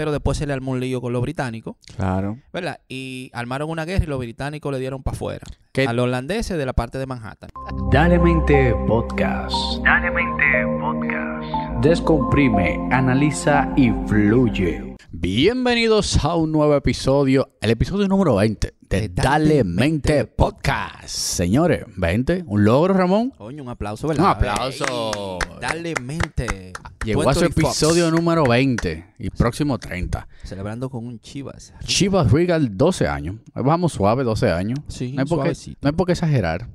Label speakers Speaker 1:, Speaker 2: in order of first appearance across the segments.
Speaker 1: pero después se le armó un lío con los británicos,
Speaker 2: Claro.
Speaker 1: ¿verdad? Y armaron una guerra y los británicos le dieron para afuera. A los holandeses de la parte de Manhattan.
Speaker 3: Dale Mente Podcast. Dale Mente Podcast. Descomprime, analiza y fluye.
Speaker 2: Bienvenidos a un nuevo episodio, el episodio número 20 de Dale Mente Podcast. Señores, 20, un logro, Ramón.
Speaker 1: Coño, un aplauso, ¿verdad?
Speaker 2: Un aplauso.
Speaker 1: Ey, dale mente.
Speaker 2: Llegó a su
Speaker 1: 20 Fox.
Speaker 2: episodio número 20 y próximo 30.
Speaker 1: Celebrando con un Chivas.
Speaker 2: Chivas Regal, 12 años. Vamos suave, 12 años.
Speaker 1: Sí,
Speaker 2: no, hay por qué, no hay por qué exagerar.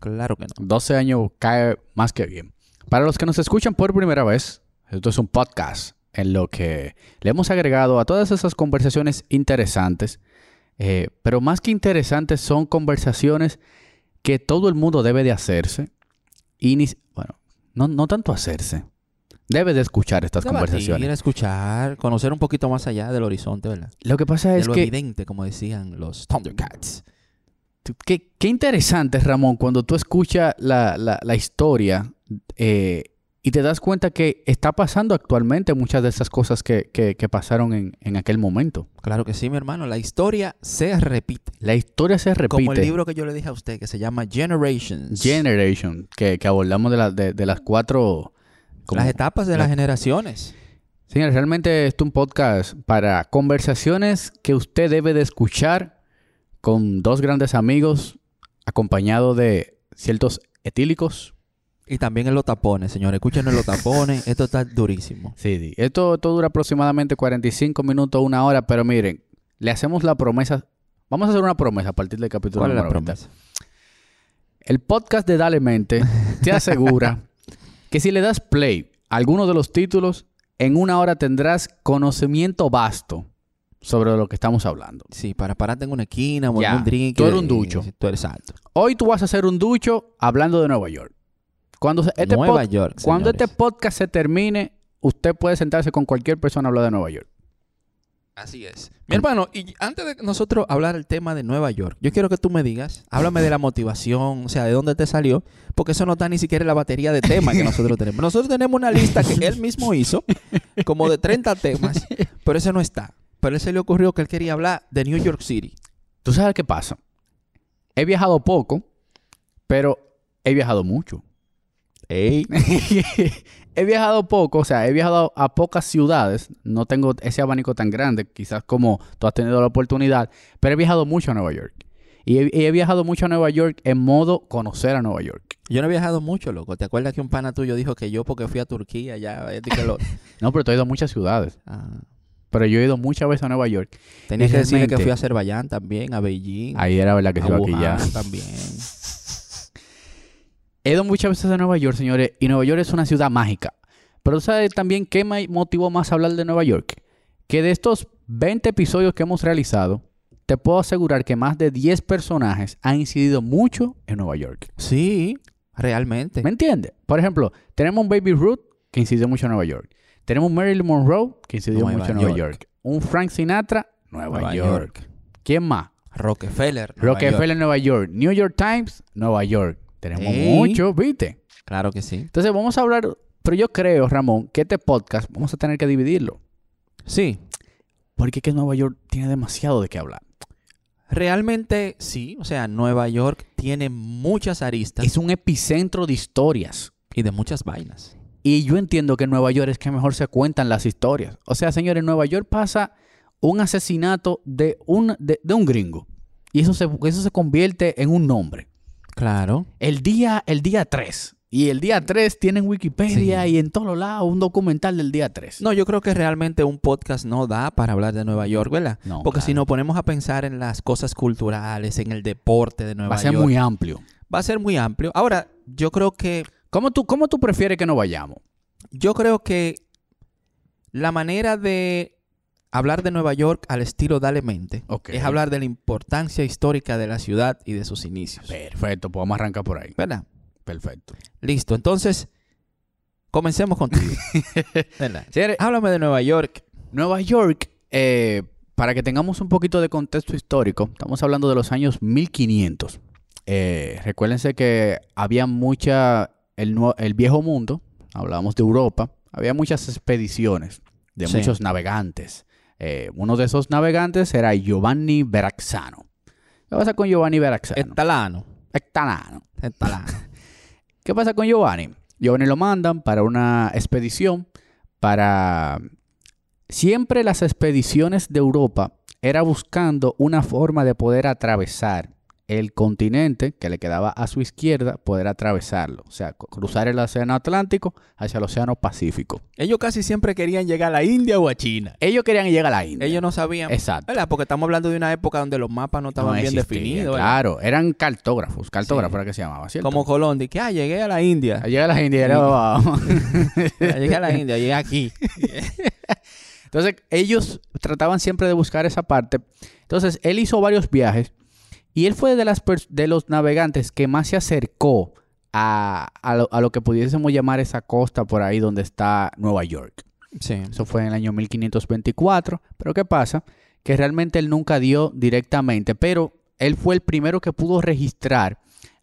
Speaker 1: Claro que no.
Speaker 2: 12 años cae más que bien. Para los que nos escuchan por primera vez, esto es un podcast en lo que le hemos agregado a todas esas conversaciones interesantes, eh, pero más que interesantes son conversaciones que todo el mundo debe de hacerse y ni, bueno, no, no tanto hacerse, debe de escuchar estas
Speaker 1: Debatir,
Speaker 2: conversaciones.
Speaker 1: escuchar, conocer un poquito más allá del horizonte, ¿verdad?
Speaker 2: Lo que pasa
Speaker 1: De
Speaker 2: es
Speaker 1: lo
Speaker 2: que
Speaker 1: evidente, como decían los Thundercats.
Speaker 2: Qué, qué interesante, Ramón, cuando tú escuchas la, la- la historia eh, y te das cuenta que está pasando actualmente muchas de esas cosas que, que- que pasaron en, en aquel momento.
Speaker 1: Claro que sí, mi hermano. La historia se repite.
Speaker 2: La historia se repite.
Speaker 1: Como el libro que yo le dije a usted, que se llama Generations.
Speaker 2: Generation, que, que abordamos de, la- de- de las cuatro... como-
Speaker 1: Las etapas de
Speaker 2: la-
Speaker 1: las generaciones.
Speaker 2: Señores, realmente esto es un podcast para conversaciones que usted debe de escuchar con dos grandes amigos, acompañado de ciertos etílicos.
Speaker 1: Y también en los tapones, señores. Escuchen en los tapones. Esto está durísimo.
Speaker 2: Sí, sí. Esto, esto dura aproximadamente 45 minutos, una hora, pero miren, le hacemos la promesa. Vamos a hacer una promesa a partir del capítulo
Speaker 1: ¿Cuál es la
Speaker 2: número 20.
Speaker 1: promesa?
Speaker 2: El podcast de Dale Mente te asegura que si le das play a alguno de los títulos, en una hora tendrás conocimiento vasto sobre lo que estamos hablando.
Speaker 1: Sí, para pararte en una esquina
Speaker 2: Ya,
Speaker 1: un drink.
Speaker 2: tú eres un ducho.
Speaker 1: Tú eres santo.
Speaker 2: Hoy tú vas a hacer un ducho hablando de Nueva York. Cuando este,
Speaker 1: Nueva
Speaker 2: pod-
Speaker 1: York,
Speaker 2: cuando este podcast se termine, usted puede sentarse con cualquier persona a hablar de Nueva York.
Speaker 1: Así es. Mi hermano, y antes de nosotros hablar el tema de Nueva York, yo quiero que tú me digas, háblame de la motivación, o sea, de dónde te salió, porque eso no está ni siquiera en la batería de temas que nosotros tenemos. Nosotros tenemos una lista que él mismo hizo, como de 30 temas, pero ese no está. Pero a él se le ocurrió que él quería hablar de New York City.
Speaker 2: ¿Tú sabes qué pasa? He viajado poco, pero he viajado mucho. He viajado poco, o sea, he viajado a pocas ciudades. No tengo ese abanico tan grande, quizás como tú has tenido la oportunidad, pero he viajado mucho a Nueva York. Y he, viajado mucho a Nueva York en modo conocer a Nueva York.
Speaker 1: Yo no he viajado mucho, loco. ¿Te acuerdas que un pana tuyo dijo que yo porque fui a Turquía ya... que lo-
Speaker 2: No, pero tú has ido a muchas ciudades.
Speaker 1: Ah,
Speaker 2: Pero yo he ido muchas veces a Nueva York.
Speaker 1: tenía
Speaker 2: Y
Speaker 1: que decirle que fui a Azerbaiyán también, a Beijing,
Speaker 2: Ahí era verdad que
Speaker 1: a
Speaker 2: se iba aquí
Speaker 1: Wuhan
Speaker 2: ya.
Speaker 1: también.
Speaker 2: He ido muchas veces a Nueva York, señores, y Nueva York es una ciudad mágica. Pero ¿sabes también qué me motivó más a hablar de Nueva York? Que de estos 20 episodios que hemos realizado, te puedo asegurar que más de 10 personajes han incidido mucho en Nueva York.
Speaker 1: Sí, realmente.
Speaker 2: ¿Me entiendes? Por ejemplo, tenemos un Baby Ruth que incidió mucho en Nueva York. Tenemos un Marilyn Monroe que incidió
Speaker 1: Nueva
Speaker 2: mucho en Nueva
Speaker 1: York.
Speaker 2: York. Un Frank Sinatra, Nueva,
Speaker 1: Nueva
Speaker 2: York.
Speaker 1: York.
Speaker 2: ¿Quién más?
Speaker 1: Rockefeller. Nueva
Speaker 2: Rockefeller,
Speaker 1: York.
Speaker 2: Nueva York. New York Times, Nueva York. Tenemos
Speaker 1: Ey.
Speaker 2: mucho, ¿viste?
Speaker 1: Claro que sí.
Speaker 2: Entonces vamos a hablar, pero yo creo, Ramón, que este podcast vamos a tener que dividirlo.
Speaker 1: Sí,
Speaker 2: Porque es que Nueva York tiene demasiado de qué hablar.
Speaker 1: realmente sí. O sea, Nueva York tiene muchas aristas
Speaker 2: Es un epicentro de historias.
Speaker 1: y de muchas vainas.
Speaker 2: Y yo entiendo que en Nueva York es que mejor se cuentan las historias. O sea, señores, en Nueva York pasa un asesinato de un, de, de un gringo. Y eso se, eso se convierte en un nombre.
Speaker 1: Claro.
Speaker 2: El día, el día 3. Y el día 3 tiene en Wikipedia
Speaker 1: Sí.
Speaker 2: y en todos lados un documental del día 3.
Speaker 1: No, yo creo que realmente un podcast no da para hablar de Nueva York, ¿verdad?
Speaker 2: No,
Speaker 1: Porque si nos ponemos a pensar en las cosas culturales, en el deporte de Nueva
Speaker 2: Va a ser
Speaker 1: York,
Speaker 2: muy amplio.
Speaker 1: va a ser muy amplio. Ahora, yo creo que
Speaker 2: ¿Cómo tú, ¿Cómo tú prefieres que nos vayamos?
Speaker 1: yo creo que la manera de hablar de Nueva York al estilo Dale Mente es hablar de la importancia histórica de la ciudad y de sus inicios.
Speaker 2: Perfecto, pues vamos a arrancar por ahí.
Speaker 1: ¿Verdad?
Speaker 2: Perfecto.
Speaker 1: Listo. Entonces, comencemos contigo. ¿Verdad? Háblame de Nueva York.
Speaker 2: Nueva York, eh, para que tengamos un poquito de contexto histórico, estamos hablando de los años 1500. Eh, recuérdense que había mucha, el, viejo mundo, hablábamos de Europa, había muchas expediciones de
Speaker 1: Sí.
Speaker 2: muchos navegantes Eh, uno de esos navegantes era Giovanni Verazzano. ¿Qué pasa con Giovanni?
Speaker 1: Estalano.
Speaker 2: Estalano.
Speaker 1: Estalano.
Speaker 2: ¿Qué pasa con Giovanni? Giovanni lo mandan para una expedición para... Siempre las expediciones de Europa era buscando una forma de poder atravesar el continente que le quedaba a su izquierda, poder atravesarlo. O sea, cruzar el Océano Atlántico hacia el Océano Pacífico.
Speaker 1: Ellos casi siempre querían llegar a la India o a China.
Speaker 2: Ellos querían llegar a la India.
Speaker 1: Ellos no sabían.
Speaker 2: Exacto.
Speaker 1: ¿Verdad? Porque estamos hablando de una época donde los mapas no estaban
Speaker 2: No
Speaker 1: bien definidos. ¿verdad?
Speaker 2: Claro, eran cartógrafos. Cartógrafos
Speaker 1: Sí.
Speaker 2: era que se llamaba, ¿cierto?
Speaker 1: Como Colón, de que, ah, llegué a la India.
Speaker 2: Llega a la India. era-
Speaker 1: llegué a la India, llegué aquí.
Speaker 2: Entonces, ellos trataban siempre de buscar esa parte. Entonces, él hizo varios viajes y él fue de, las de los navegantes que más se acercó a, a lo, a lo que pudiésemos llamar esa costa por ahí donde está Nueva York.
Speaker 1: Sí.
Speaker 2: Eso fue en el año 1524. Pero ¿qué pasa? Que realmente él nunca dio directamente, pero él fue el primero que pudo registrar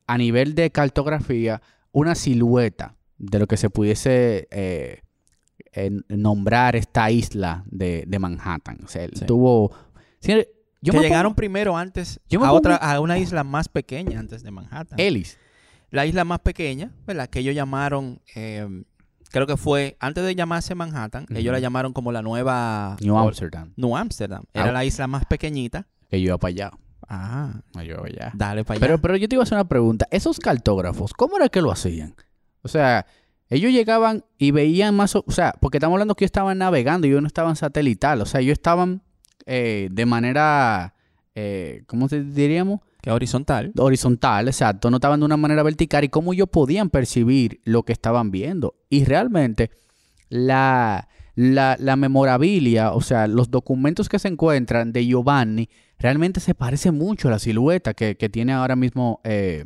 Speaker 2: a nivel de cartografía una silueta de lo que se pudiese eh, nombrar esta isla de, de Manhattan. O sea, él
Speaker 1: Sí.
Speaker 2: tuvo... yo
Speaker 1: que llegaron
Speaker 2: pongo-
Speaker 1: primero antes
Speaker 2: yo
Speaker 1: a
Speaker 2: pongo-
Speaker 1: otra, a una isla más pequeña antes de Manhattan.
Speaker 2: Ellis.
Speaker 1: La isla más pequeña, ¿verdad? Que ellos llamaron, eh, creo que fue, antes de llamarse Manhattan, ellos la llamaron como la nueva...
Speaker 2: New Amsterdam.
Speaker 1: New Amsterdam. Era
Speaker 2: Ah.
Speaker 1: la isla más pequeñita.
Speaker 2: Que yo iba para allá.
Speaker 1: Ah,
Speaker 2: Yo iba para allá.
Speaker 1: dale para allá.
Speaker 2: Pero, pero yo te iba a hacer una pregunta. Esos cartógrafos, ¿cómo era que lo hacían? O sea, ellos llegaban y veían más... O, o sea, porque estamos hablando que ellos estaban navegando y ellos no estaban satelital. O sea, ellos estaban eh, de manera... eh, ¿Cómo te diríamos?
Speaker 1: que horizontal.
Speaker 2: Horizontal, exacto. No estaban de una manera vertical. Y cómo ellos podían percibir lo que estaban viendo. Y realmente la, la, la memorabilia, o sea, los documentos que se encuentran de Giovanni, realmente se parece mucho a la silueta que, que tiene ahora mismo eh,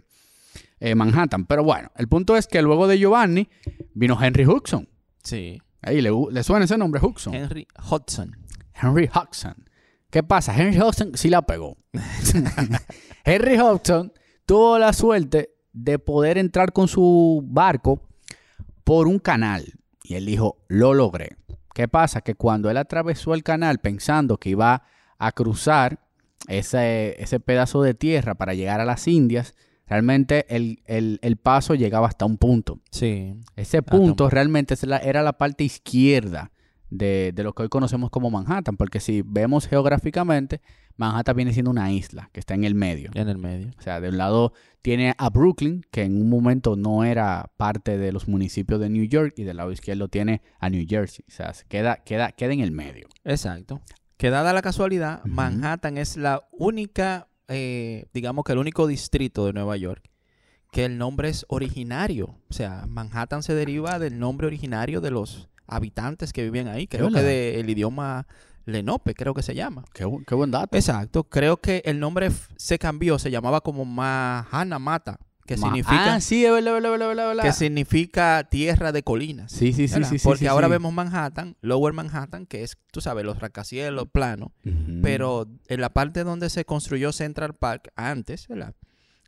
Speaker 2: eh, Manhattan. Pero bueno, el punto es que luego de Giovanni vino Henry Hudson.
Speaker 1: Sí.
Speaker 2: Ahí le, le suena ese nombre, Hudson.
Speaker 1: Henry Hudson.
Speaker 2: Henry Hudson. ¿Qué pasa? Henry Hudson sí la pegó. Henry Hudson tuvo la suerte de poder entrar con su barco por un canal. Y él dijo, lo logré. ¿Qué pasa? Que cuando él atravesó el canal pensando que iba a cruzar ese, ese pedazo de tierra para llegar a las Indias, realmente el, el- el paso llegaba hasta un punto.
Speaker 1: Sí.
Speaker 2: Ese punto realmente era la parte izquierda de, de lo que hoy conocemos como Manhattan, porque si vemos geográficamente, Manhattan viene siendo una isla que está en el medio.
Speaker 1: En el medio.
Speaker 2: O sea, de un lado tiene a Brooklyn, que en un momento no era parte de los municipios de New York, y del lado izquierdo tiene a New Jersey. O sea, se queda, queda, queda en el medio.
Speaker 1: Exacto. Que dada la casualidad. Manhattan es la única, eh, digamos que el único distrito de Nueva York que el nombre es originario. O sea, Manhattan se deriva del nombre originario de los habitantes que vivían ahí. Creo que del idioma Lenope, creo que se llama.
Speaker 2: Qué, qué buen dato.
Speaker 1: Exacto. Creo que el nombre se cambió, se llamaba como Mahana Mata, que
Speaker 2: Ma-
Speaker 1: significa
Speaker 2: Ah, sí, verdad, verdad, verdad.
Speaker 1: que significa tierra de colinas.
Speaker 2: Sí, sí, sí, sí, sí.
Speaker 1: Porque
Speaker 2: sí,
Speaker 1: ahora vemos Manhattan, Lower Manhattan, que es, tú sabes, los rascacielos planos. Pero en la parte donde se construyó Central Park antes, ¿verdad?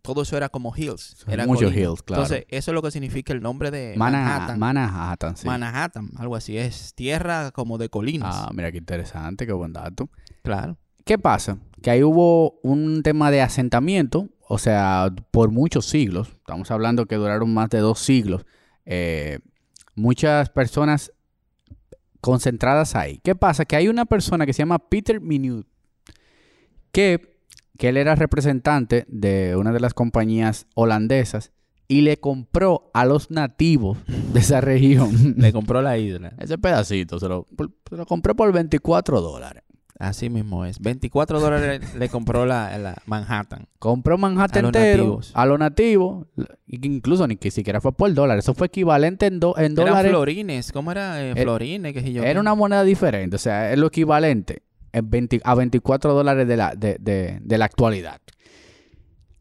Speaker 1: Todo eso era como hills. Era
Speaker 2: muchos
Speaker 1: colina.
Speaker 2: hills, claro.
Speaker 1: Entonces, eso es lo que significa el nombre de Manhattan.
Speaker 2: Manhattan, sí.
Speaker 1: Manhattan, algo así. Es tierra como de colinas.
Speaker 2: Ah, mira qué interesante, qué buen dato.
Speaker 1: Claro.
Speaker 2: ¿Qué pasa? Que ahí hubo un tema de asentamiento, o sea, por muchos siglos, estamos hablando que duraron más de dos siglos, eh, muchas personas concentradas ahí. ¿Qué pasa? Que hay una persona que se llama Peter Minute, que, que él era representante de una de las compañías holandesas y le compró a los nativos de esa región
Speaker 1: Le compró la isla.
Speaker 2: ese pedacito, se lo, se lo compré por 24 dólares.
Speaker 1: Así mismo es. 24 dólares le compró la, la Manhattan.
Speaker 2: Compró Manhattan
Speaker 1: A los
Speaker 2: entero
Speaker 1: nativos.
Speaker 2: a los nativos, incluso ni que siquiera fue por dólar, eso fue equivalente en, do- en
Speaker 1: Eran
Speaker 2: dólares.
Speaker 1: florines. ¿Cómo era? Eh,
Speaker 2: Era-
Speaker 1: florines, yo.
Speaker 2: Era una moneda diferente, o sea, es lo equivalente en 20 a 24 dólares de la, de, de- de la actualidad.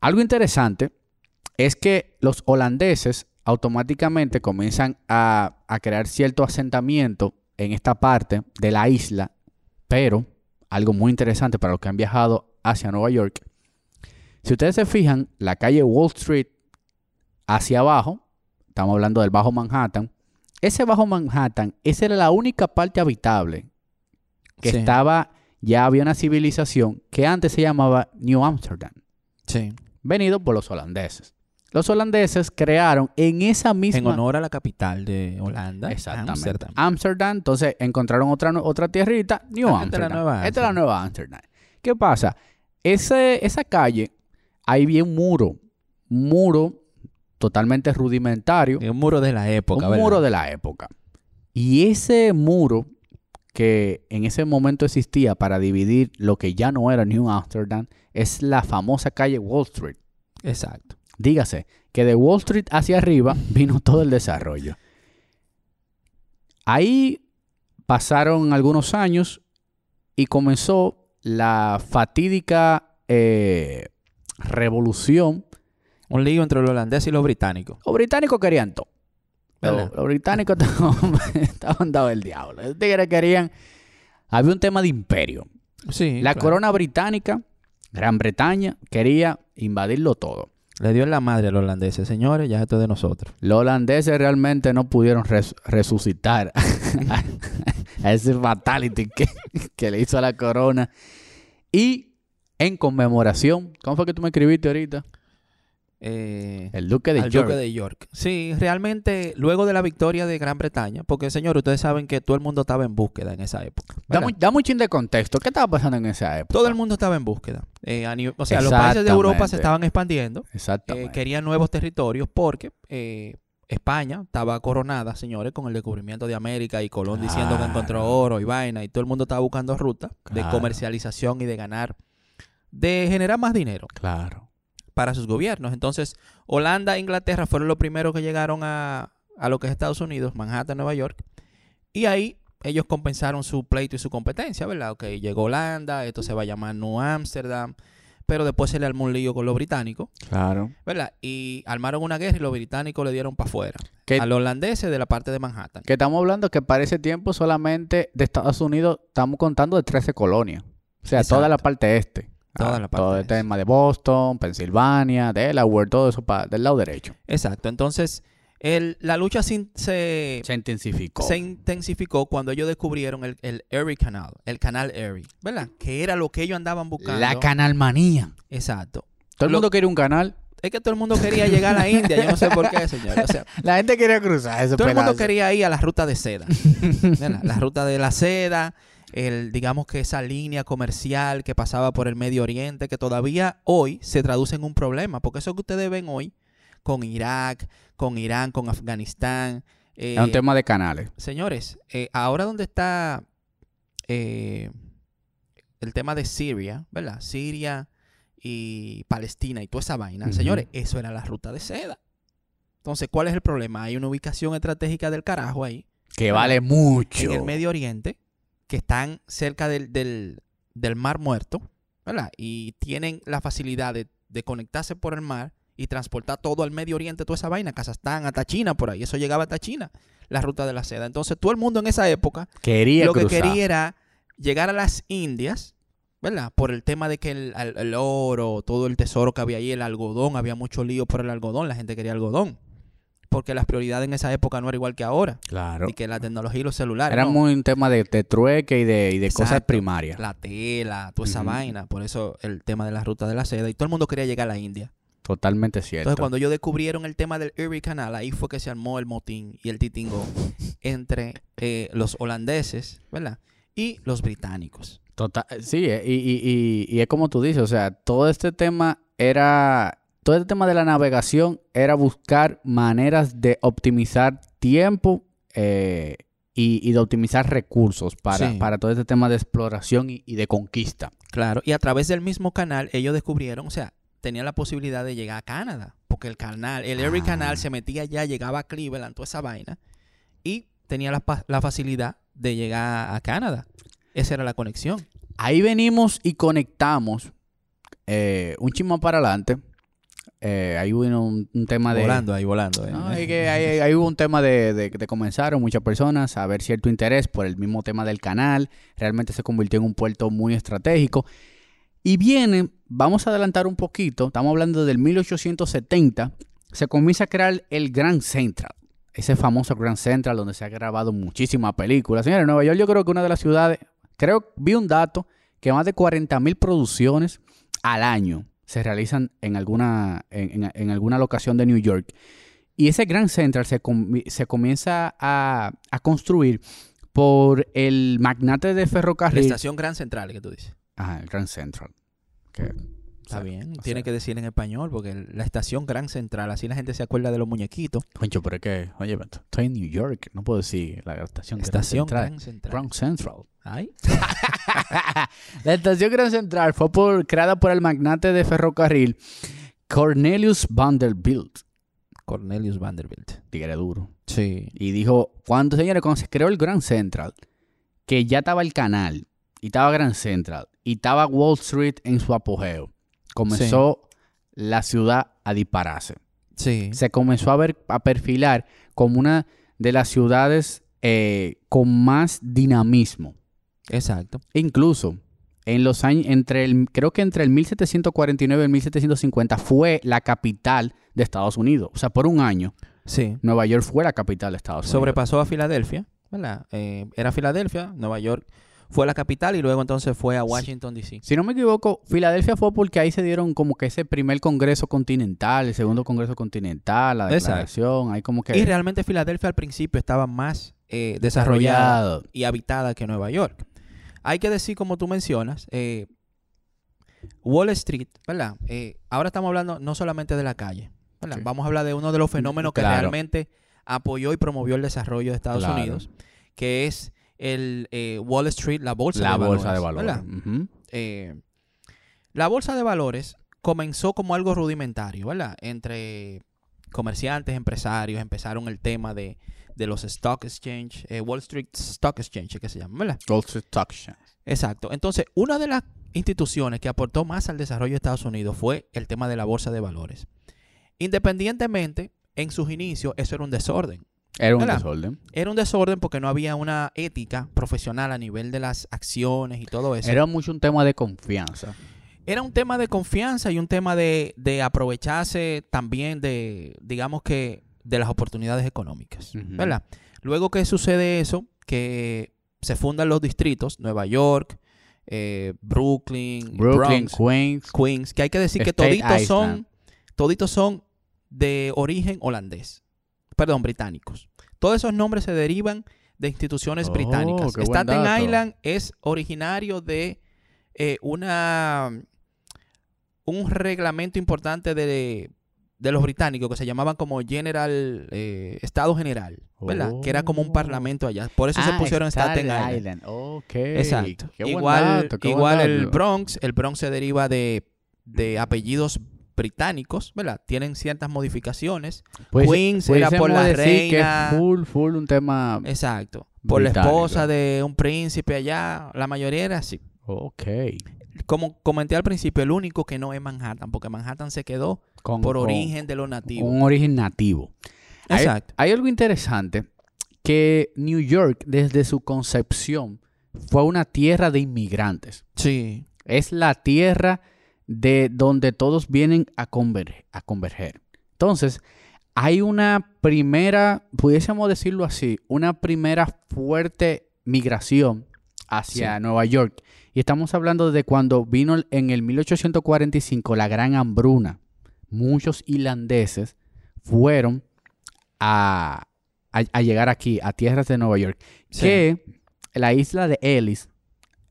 Speaker 2: Algo interesante es que los holandeses automáticamente comienzan a, a crear cierto asentamiento en esta parte de la isla, pero algo muy interesante para los que han viajado hacia Nueva York. Si ustedes se fijan, la calle Wall Street hacia abajo, estamos hablando del Bajo Manhattan, ese Bajo Manhattan, esa era la única parte habitable que
Speaker 1: Sí.
Speaker 2: estaba, ya había una civilización que antes se llamaba New Amsterdam,
Speaker 1: Sí.
Speaker 2: venido por los holandeses. Los holandeses crearon en esa misma...
Speaker 1: En honor a la capital de Holanda.
Speaker 2: Exactamente.
Speaker 1: Ámsterdam.
Speaker 2: Amsterdam, entonces encontraron otra, otra tierrita, New
Speaker 1: Ah, esta es la
Speaker 2: Amsterdam.
Speaker 1: nueva
Speaker 2: Esta es la
Speaker 1: Amsterdam.
Speaker 2: nueva Amsterdam. ¿Qué pasa? Ese, esa calle, ahí vi un muro, un muro totalmente rudimentario,
Speaker 1: Un muro de la época,
Speaker 2: un
Speaker 1: ¿verdad?
Speaker 2: muro de la época. Y ese muro que en ese momento existía para dividir lo que ya no era New Amsterdam es la famosa calle Wall Street.
Speaker 1: Exacto.
Speaker 2: Dígase que de Wall Street hacia arriba vino todo el desarrollo. Ahí pasaron algunos años y comenzó la fatídica eh, revolución.
Speaker 1: Un lío entre los holandeses y los británicos.
Speaker 2: Los británicos querían todo. Los, los británicos estaban, estaban dados el diablo. Los tigres querían... Había un tema de imperio.
Speaker 1: Sí.
Speaker 2: La
Speaker 1: claro.
Speaker 2: corona británica, Gran Bretaña, quería invadirlo todo.
Speaker 1: Le dio en la madre a los holandeses. Señores, ya esto es de nosotros.
Speaker 2: Los holandeses realmente no pudieron res- resucitar a, a ese fatality que, que le hizo a la corona. Y en conmemoración, ¿cómo fue que tú me escribiste ahorita?
Speaker 1: Eh,
Speaker 2: El duque de
Speaker 1: al
Speaker 2: York.
Speaker 1: Duque de York. Sí, realmente, luego de la victoria de Gran Bretaña, porque, señor, ustedes saben que todo el mundo estaba en búsqueda en esa época.
Speaker 2: Dame, dame un chin de contexto. ¿Qué estaba pasando en esa época?
Speaker 1: Todo el mundo estaba en búsqueda. Eh, a nivel- o sea, los países de Europa se estaban expandiendo. eh, querían nuevos territorios porque eh, España estaba coronada, señores, con el descubrimiento de América y Colón diciendo que encontró oro y vaina y todo el mundo estaba buscando ruta de comercialización y de ganar, de generar más dinero
Speaker 2: Claro.
Speaker 1: Para sus gobiernos. Entonces, Holanda e Inglaterra fueron los primeros que llegaron a, a lo que es Estados Unidos, Manhattan, Nueva York, y ahí ellos compensaron su pleito y su competencia, ¿verdad? Ok, llegó Holanda, esto se va a llamar New Amsterdam, pero después se le armó un lío con los británicos.
Speaker 2: Claro.
Speaker 1: ¿verdad? Y armaron una guerra y los británicos le dieron para afuera. A los holandeses de la parte de Manhattan.
Speaker 2: Que estamos hablando que para ese tiempo solamente de Estados Unidos estamos contando de 13 colonias. O sea, toda la parte este.
Speaker 1: Toda
Speaker 2: Ah,
Speaker 1: la parte
Speaker 2: Todo el tema de Boston, Pensilvania, Delaware, todo eso del lado derecho.
Speaker 1: Exacto. Entonces, el- la lucha sin- se,
Speaker 2: Se intensificó.
Speaker 1: se intensificó cuando ellos descubrieron el, el Erie Canal, el canal Erie, ¿verdad? Que era lo que ellos andaban buscando.
Speaker 2: La canalmanía.
Speaker 1: Exacto.
Speaker 2: Todo el
Speaker 1: Lo-
Speaker 2: mundo quería un canal.
Speaker 1: Es que todo el mundo quería llegar a la India. Yo no sé por qué, señor. O sea,
Speaker 2: La gente quería cruzar ese
Speaker 1: todo el mundo quería ir a la ruta de seda. ¿verdad? la ruta de la seda, el, digamos que esa línea comercial que pasaba por el Medio Oriente, que todavía hoy se traduce en un problema, porque eso que ustedes ven hoy con Irak, con Irán, con Afganistán. eh,
Speaker 2: Es un tema de canales.
Speaker 1: Señores, eh, ahora donde está eh, el tema de Siria, ¿verdad? Siria y Palestina y toda esa vaina. Señores, eso era la ruta de seda. Entonces, ¿cuál es el problema? Hay una ubicación estratégica del carajo ahí,
Speaker 2: Que vale mucho.
Speaker 1: en el Medio Oriente, que están cerca del, del- del Mar Muerto, ¿verdad? Y tienen la facilidad de, de conectarse por el mar y transportar todo al Medio Oriente, toda esa vaina, Kazajstán, hasta China, por ahí. Eso llegaba hasta China, la ruta de la seda. Entonces, todo el mundo en esa época
Speaker 2: Quería
Speaker 1: lo que quería era llegar a las Indias, ¿verdad? Por el tema de que el, el- el oro, todo el tesoro que había ahí, el algodón, había mucho lío por el algodón, la gente quería algodón. Porque las prioridades en esa época no era igual que ahora,
Speaker 2: Claro.
Speaker 1: ni que la tecnología y los celulares.
Speaker 2: Era
Speaker 1: no.
Speaker 2: muy un tema de, de trueque y de, y de cosas primarias.
Speaker 1: La tela, toda esa vaina. Por eso el tema de la ruta de la seda. Y todo el mundo quería llegar a la India.
Speaker 2: Totalmente cierto.
Speaker 1: Entonces, cuando ellos descubrieron el tema del Erie Canal, ahí fue que se armó el motín y el titingo entre eh, los holandeses, ¿verdad? Y los británicos.
Speaker 2: Total, sí, eh, y, y, y, y es como tú dices, o sea, todo este tema era, todo este tema de la navegación era buscar maneras de optimizar tiempo eh, y, y de optimizar recursos para,
Speaker 1: Sí.
Speaker 2: para todo este tema de exploración y, y de conquista.
Speaker 1: Claro, y a través del mismo canal ellos descubrieron, o sea, tenían la posibilidad de llegar a Canadá, porque el canal, el Erie
Speaker 2: Ah.
Speaker 1: Canal se metía allá, llegaba a Cleveland, toda esa vaina, y tenía la, facilidad de llegar a Canadá. Esa era la conexión.
Speaker 2: Ahí venimos y conectamos eh, un chismo para adelante. Eh, ahí hubo un, un tema de...
Speaker 1: Volando ahí, volando. eh.
Speaker 2: No, es que ahí, ahí hubo un tema de, de, de comenzaron muchas personas a ver cierto interés por el mismo tema del canal. Realmente se convirtió en un puerto muy estratégico. Y viene, vamos a adelantar un poquito, estamos hablando del 1870, se comienza a crear el Grand Central. Ese famoso Grand Central donde se ha grabado muchísimas películas. Señores, Nueva York yo creo que una de las ciudades, Creo, vi un dato que más de 40 mil producciones al año se realizan en alguna, en, en- en alguna locación de New York. Y ese Grand Central se, com- se comienza a, a construir por el magnate de
Speaker 1: La
Speaker 2: ferrocarril.
Speaker 1: estación Gran Central, que tú dices.
Speaker 2: Ajá, el Grand Central. Que-
Speaker 1: Está
Speaker 2: o sea,
Speaker 1: bien. Tiene
Speaker 2: sea,
Speaker 1: que decir en español porque la estación Gran Central, así la gente se acuerda de los muñequitos.
Speaker 2: Concho, pero es que, oye, estoy en New York, no puedo decir la estación
Speaker 1: Estación
Speaker 2: Central.
Speaker 1: Gran Central.
Speaker 2: Grand Central.
Speaker 1: Ay.
Speaker 2: la estación Grand Central fue por- creada por el magnate de ferrocarril Cornelius Vanderbilt.
Speaker 1: Cornelius Vanderbilt.
Speaker 2: Tigre duro.
Speaker 1: Sí.
Speaker 2: Y dijo, cuando señores, cuando se creó el Grand Central, que ya estaba el canal, y estaba Grand Central, y estaba Wall Street en su apogeo, comenzó la ciudad a dispararse.
Speaker 1: Sí.
Speaker 2: Se comenzó a ver, a perfilar como una de las ciudades eh, con más dinamismo.
Speaker 1: Exacto.
Speaker 2: Incluso en los años, entre el, creo que entre el 1749 y el 1750 fue la capital de Estados Unidos. O sea, por un año,
Speaker 1: Sí.
Speaker 2: Nueva York fue la capital de Estados Unidos.
Speaker 1: Sobrepasó a Filadelfia, ¿verdad? Eh, era Filadelfia, Nueva York fue la capital y luego entonces fue a Washington, D.C.
Speaker 2: Si no me equivoco, Filadelfia fue porque ahí se dieron como que ese primer congreso continental, el segundo congreso continental, la declaración, ahí como que
Speaker 1: Y realmente Filadelfia al principio estaba más eh, desarrollada y habitada que Nueva York. Hay que decir, como tú mencionas, eh, Wall Street, ¿verdad? Eh, ahora estamos hablando no solamente de la calle, ¿verdad?
Speaker 2: Sí.
Speaker 1: Vamos a hablar de uno de los fenómenos que realmente apoyó y promovió el desarrollo de Estados
Speaker 2: Claro.
Speaker 1: Unidos, que es el eh, Wall Street, la bolsa
Speaker 2: la
Speaker 1: de
Speaker 2: bolsa de
Speaker 1: valores,
Speaker 2: valores.
Speaker 1: ¿verdad?
Speaker 2: Ujú.
Speaker 1: eh, la bolsa de valores comenzó como algo rudimentario, ¿verdad? Entre comerciantes, empresarios, empezaron el tema de, de los stock exchange, eh, Wall Street Stock Exchange, que se llama, ¿verdad?
Speaker 2: Wall Street Stock Exchange.
Speaker 1: Exacto. Entonces, una de las instituciones que aportó más al desarrollo de Estados Unidos fue el tema de la bolsa de valores. Independientemente, en sus inicios, eso era un desorden.
Speaker 2: Era un
Speaker 1: ¿Verdad?
Speaker 2: desorden.
Speaker 1: Era un desorden porque no había una ética profesional a nivel de las acciones y todo eso.
Speaker 2: Era mucho un tema de confianza.
Speaker 1: Era un tema de confianza y un tema de, de aprovecharse también de, digamos que, de las oportunidades económicas. ¿verdad? Luego que sucede eso, que se fundan los distritos, Nueva York, eh, Brooklyn,
Speaker 2: Brooklyn,
Speaker 1: Bronx,
Speaker 2: Queens.
Speaker 1: Queens, que hay que decir que toditos son, toditos son de origen holandés, perdón, británicos. Todos esos nombres se derivan de instituciones
Speaker 2: Oh,
Speaker 1: británicas. Staten. Island es originario de eh, una un reglamento importante de, de los británicos que se llamaban como General eh, Estado General, ¿verdad? Que era como un
Speaker 2: Oh.
Speaker 1: parlamento allá. Por eso se
Speaker 2: Ah,
Speaker 1: pusieron Staten Island. Exacto.
Speaker 2: Qué
Speaker 1: igual
Speaker 2: dato,
Speaker 1: igual el. Bronx, el Bronx se deriva de, de apellidos británicos, ¿verdad? Tienen ciertas modificaciones.
Speaker 2: Pues-
Speaker 1: Queens era por la
Speaker 2: decir que
Speaker 1: reina.
Speaker 2: es full, full un tema.
Speaker 1: Exacto. Por la esposa de un príncipe allá, la mayoría era así.
Speaker 2: Ok.
Speaker 1: Como comenté al principio, el único que no es Manhattan, porque Manhattan se quedó
Speaker 2: Con-
Speaker 1: por
Speaker 2: con-
Speaker 1: origen de los nativos.
Speaker 2: Un origen nativo. Hay-
Speaker 1: Exacto.
Speaker 2: Hay, algo interesante que New York, desde su concepción, fue una tierra de inmigrantes.
Speaker 1: Sí.
Speaker 2: Es la tierra de donde todos vienen a, conver- a converger. Entonces, hay una primera, pudiésemos decirlo así, una primera fuerte migración hacia
Speaker 1: Sí.
Speaker 2: Nueva York. Y estamos hablando de cuando vino en el 1845 la gran hambruna. Muchos irlandeses fueron a, a- a llegar aquí, a tierras de Nueva York.
Speaker 1: Sí.
Speaker 2: Que la isla de Ellis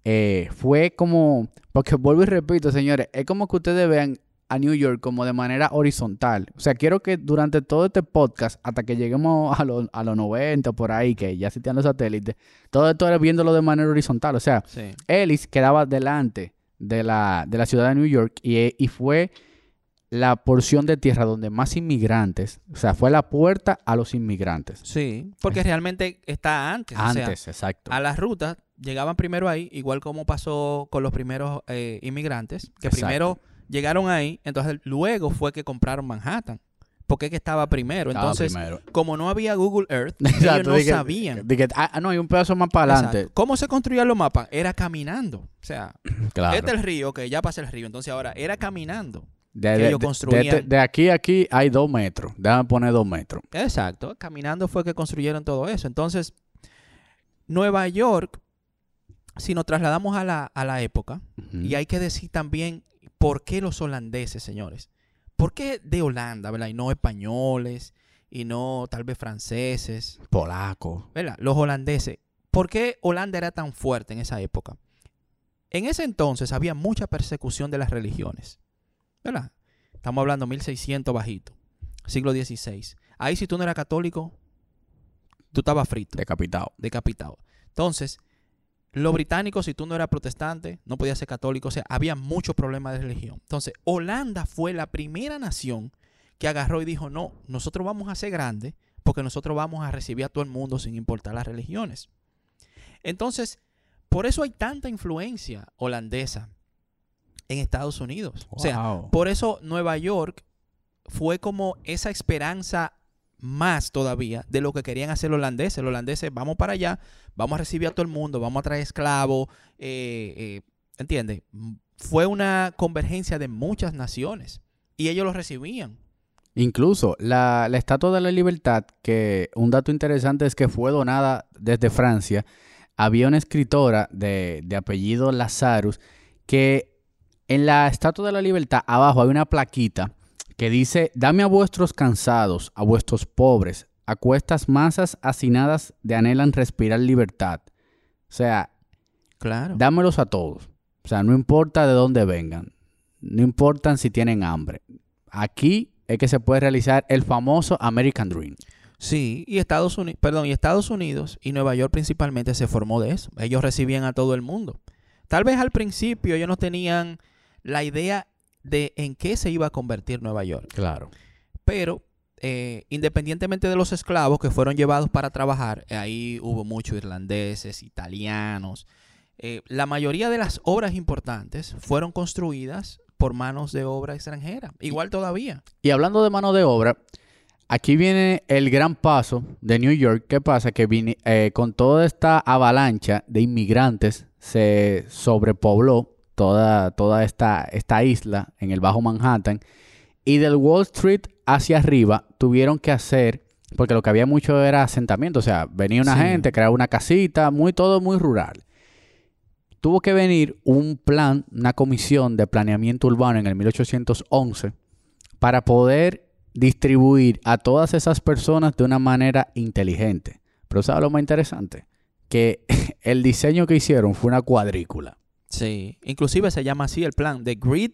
Speaker 2: eh, fue como, porque vuelvo y repito, señores, es como que ustedes vean a New York como de manera horizontal. O sea, quiero que durante todo este podcast, hasta que lleguemos a, los- a los 90 por ahí, que ya existían los satélites, todo esto era viéndolo de manera horizontal. O sea,
Speaker 1: Sí.
Speaker 2: Ellis quedaba delante de la, de la ciudad de New York y, y fue la porción de tierra donde más inmigrantes, o sea, fue la puerta a los inmigrantes.
Speaker 1: Sí. Porque realmente está antes. o sea,
Speaker 2: Antes, exacto.
Speaker 1: a las rutas llegaban primero ahí, igual como pasó con los primeros eh, inmigrantes, que
Speaker 2: Exacto.
Speaker 1: primero llegaron ahí, entonces luego fue que compraron Manhattan, porque es que estaba primero.
Speaker 2: Estaba
Speaker 1: Entonces,
Speaker 2: primero.
Speaker 1: como no había Google Earth,
Speaker 2: Exacto,
Speaker 1: ellos no
Speaker 2: de que-
Speaker 1: sabían.
Speaker 2: de que, ah, ah, no, hay un pedazo más para adelante.
Speaker 1: Exacto. ¿Cómo se construían los mapas? Era caminando. O sea,
Speaker 2: Claro.
Speaker 1: este es el río, que ya pasa el río, entonces ahora era caminando.
Speaker 2: De,
Speaker 1: que
Speaker 2: de-
Speaker 1: ellos
Speaker 2: de-
Speaker 1: construían.
Speaker 2: de- de aquí a aquí hay dos metros. Déjame poner dos metros.
Speaker 1: Exacto, caminando fue que construyeron todo eso. Entonces, Nueva York si nos trasladamos a la, a la época, y hay que decir también por qué los holandeses, señores. ¿Por qué de Holanda, verdad? Y no españoles, y no tal vez franceses,
Speaker 2: Polaco.
Speaker 1: ¿verdad? Los holandeses. ¿Por qué Holanda era tan fuerte en esa época? En ese entonces había mucha persecución de las religiones, ¿verdad? Estamos hablando 1600 bajito, siglo XVI. Ahí si tú no eras católico, tú estabas frito
Speaker 2: Decapitado.
Speaker 1: decapitado. Entonces, los británicos, si tú no eras protestante, no podías ser católico, o sea, había muchos problemas de religión. Entonces, Holanda fue la primera nación que agarró y dijo, no, nosotros vamos a ser grandes porque nosotros vamos a recibir a todo el mundo sin importar las religiones. Entonces, por eso hay tanta influencia holandesa en Estados Unidos. O sea, por eso Nueva York fue como esa esperanza más todavía de lo que querían hacer los holandeses. Los holandeses, vamos para allá, vamos a recibir a todo el mundo, vamos a traer esclavos, eh, eh, ¿entiendes? Fue una convergencia de muchas naciones y ellos lo recibían.
Speaker 2: Incluso la, la Estatua de la Libertad, que un dato interesante es que fue donada desde Francia, había una escritora de, de apellido Lazarus que en la Estatua de la Libertad abajo hay una plaquita que dice, dame a vuestros cansados, a vuestros pobres, a cuestas masas hacinadas de anhelan respirar libertad. O sea,
Speaker 1: Claro.
Speaker 2: dámelos a todos. O sea, no importa de dónde vengan, no importa si tienen hambre. Aquí es que se puede realizar el famoso American Dream.
Speaker 1: Sí, y Estados Unidos, perdón, y Estados Unidos y Nueva York principalmente se formó de eso. Ellos recibían a todo el mundo. Tal vez al principio ellos no tenían la idea de en qué se iba a convertir Nueva York.
Speaker 2: Claro.
Speaker 1: Pero eh, independientemente de los esclavos que fueron llevados para trabajar, eh, ahí hubo muchos irlandeses, italianos. Eh, la mayoría de las obras importantes fueron construidas por manos de obra extranjera. Igual todavía.
Speaker 2: Y hablando de mano de obra, aquí viene el gran paso de New York. ¿Qué pasa? Que vine- eh, con toda esta avalancha de inmigrantes se sobrepobló toda, toda esta, esta isla en el Bajo Manhattan. Y del Wall Street hacia arriba tuvieron que hacer, porque lo que había mucho era asentamiento. O sea, venía una
Speaker 1: Sí.
Speaker 2: gente, creaba una casita, muy todo muy rural. Tuvo que venir un plan, una comisión de planeamiento urbano en el 1811 para poder distribuir a todas esas personas de una manera inteligente. Pero ¿sabes lo más interesante? Que el diseño que hicieron fue una cuadrícula.
Speaker 1: Sí. Inclusive se llama así el plan de grid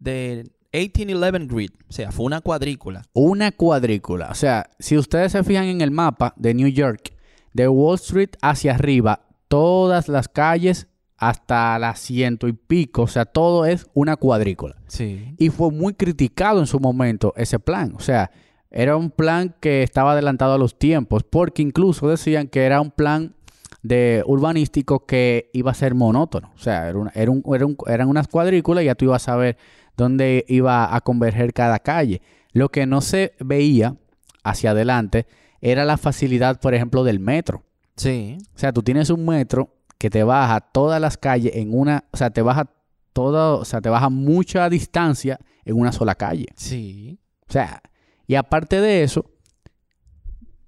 Speaker 1: de 1811 grid. O sea, fue una cuadrícula.
Speaker 2: Una cuadrícula. O sea, si ustedes se fijan en el mapa de New York, de Wall Street hacia arriba, todas las calles hasta las ciento y pico, o sea, todo es una cuadrícula.
Speaker 1: Sí.
Speaker 2: Y fue muy criticado en su momento ese plan. O sea, era un plan que estaba adelantado a los tiempos, porque incluso decían que era un plan de urbanístico que iba a ser monótono. O sea, era una- era un- era un- eran unas cuadrículas y ya tú ibas a saber dónde iba a converger cada calle. Lo que no se veía hacia adelante era la facilidad, por ejemplo, del metro.
Speaker 1: Sí.
Speaker 2: O sea, tú tienes un metro que te baja todas las calles en una, o sea, te baja todo, o sea, te baja mucha distancia en una sola calle.
Speaker 1: Sí.
Speaker 2: O sea, y aparte de eso,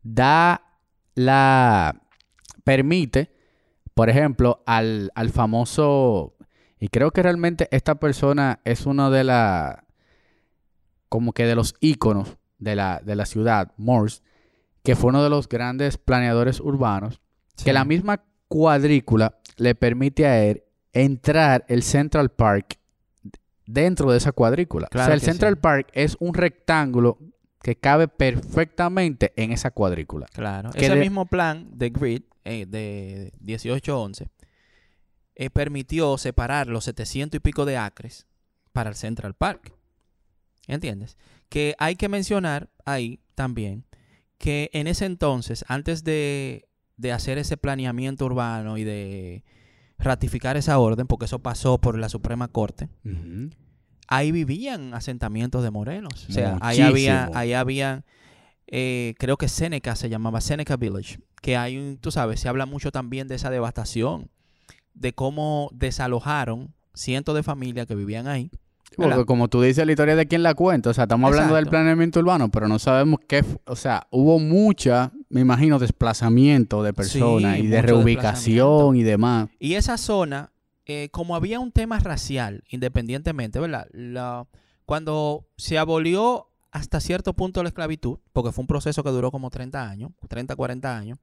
Speaker 2: da la, permite, por ejemplo, al, al famoso, y creo que realmente esta persona es uno de la, como que de los íconos de la, de la ciudad, Morse, que fue uno de los grandes planeadores urbanos, que la misma cuadrícula le permite a él entrar el Central Park dentro de esa cuadrícula. o
Speaker 1: Claro
Speaker 2: sea, el Central
Speaker 1: sí.
Speaker 2: Park es un rectángulo que cabe perfectamente en esa cuadrícula.
Speaker 1: Claro.
Speaker 2: que
Speaker 1: Ese
Speaker 2: de-
Speaker 1: mismo plan de grid eh, de 1811 eh, permitió separar los 700 y pico de acres para el Central Park. ¿Entiendes? Que hay que mencionar ahí también que en ese entonces, antes de, de hacer ese planeamiento urbano y de ratificar esa orden, porque eso pasó por la Suprema Corte, ahí vivían asentamientos de morenos. O sea, ahí había, ahí había eh, creo que Seneca se llamaba Seneca Village, que hay, un- tú sabes, se habla mucho también de esa devastación, de cómo desalojaron cientos de familias que vivían ahí.
Speaker 2: Porque
Speaker 1: ¿verdad?
Speaker 2: como tú dices, la historia de quién la cuenta. O sea, estamos hablando del planeamiento urbano, pero no sabemos qué... O sea, hubo mucha me imagino, desplazamiento de personas
Speaker 1: Sí,
Speaker 2: y de reubicación y demás.
Speaker 1: Y esa zona, eh, como había un tema racial, independientemente, ¿verdad? La- cuando se abolió hasta cierto punto la esclavitud, porque fue un proceso que duró como 30 años, 30, 40 años,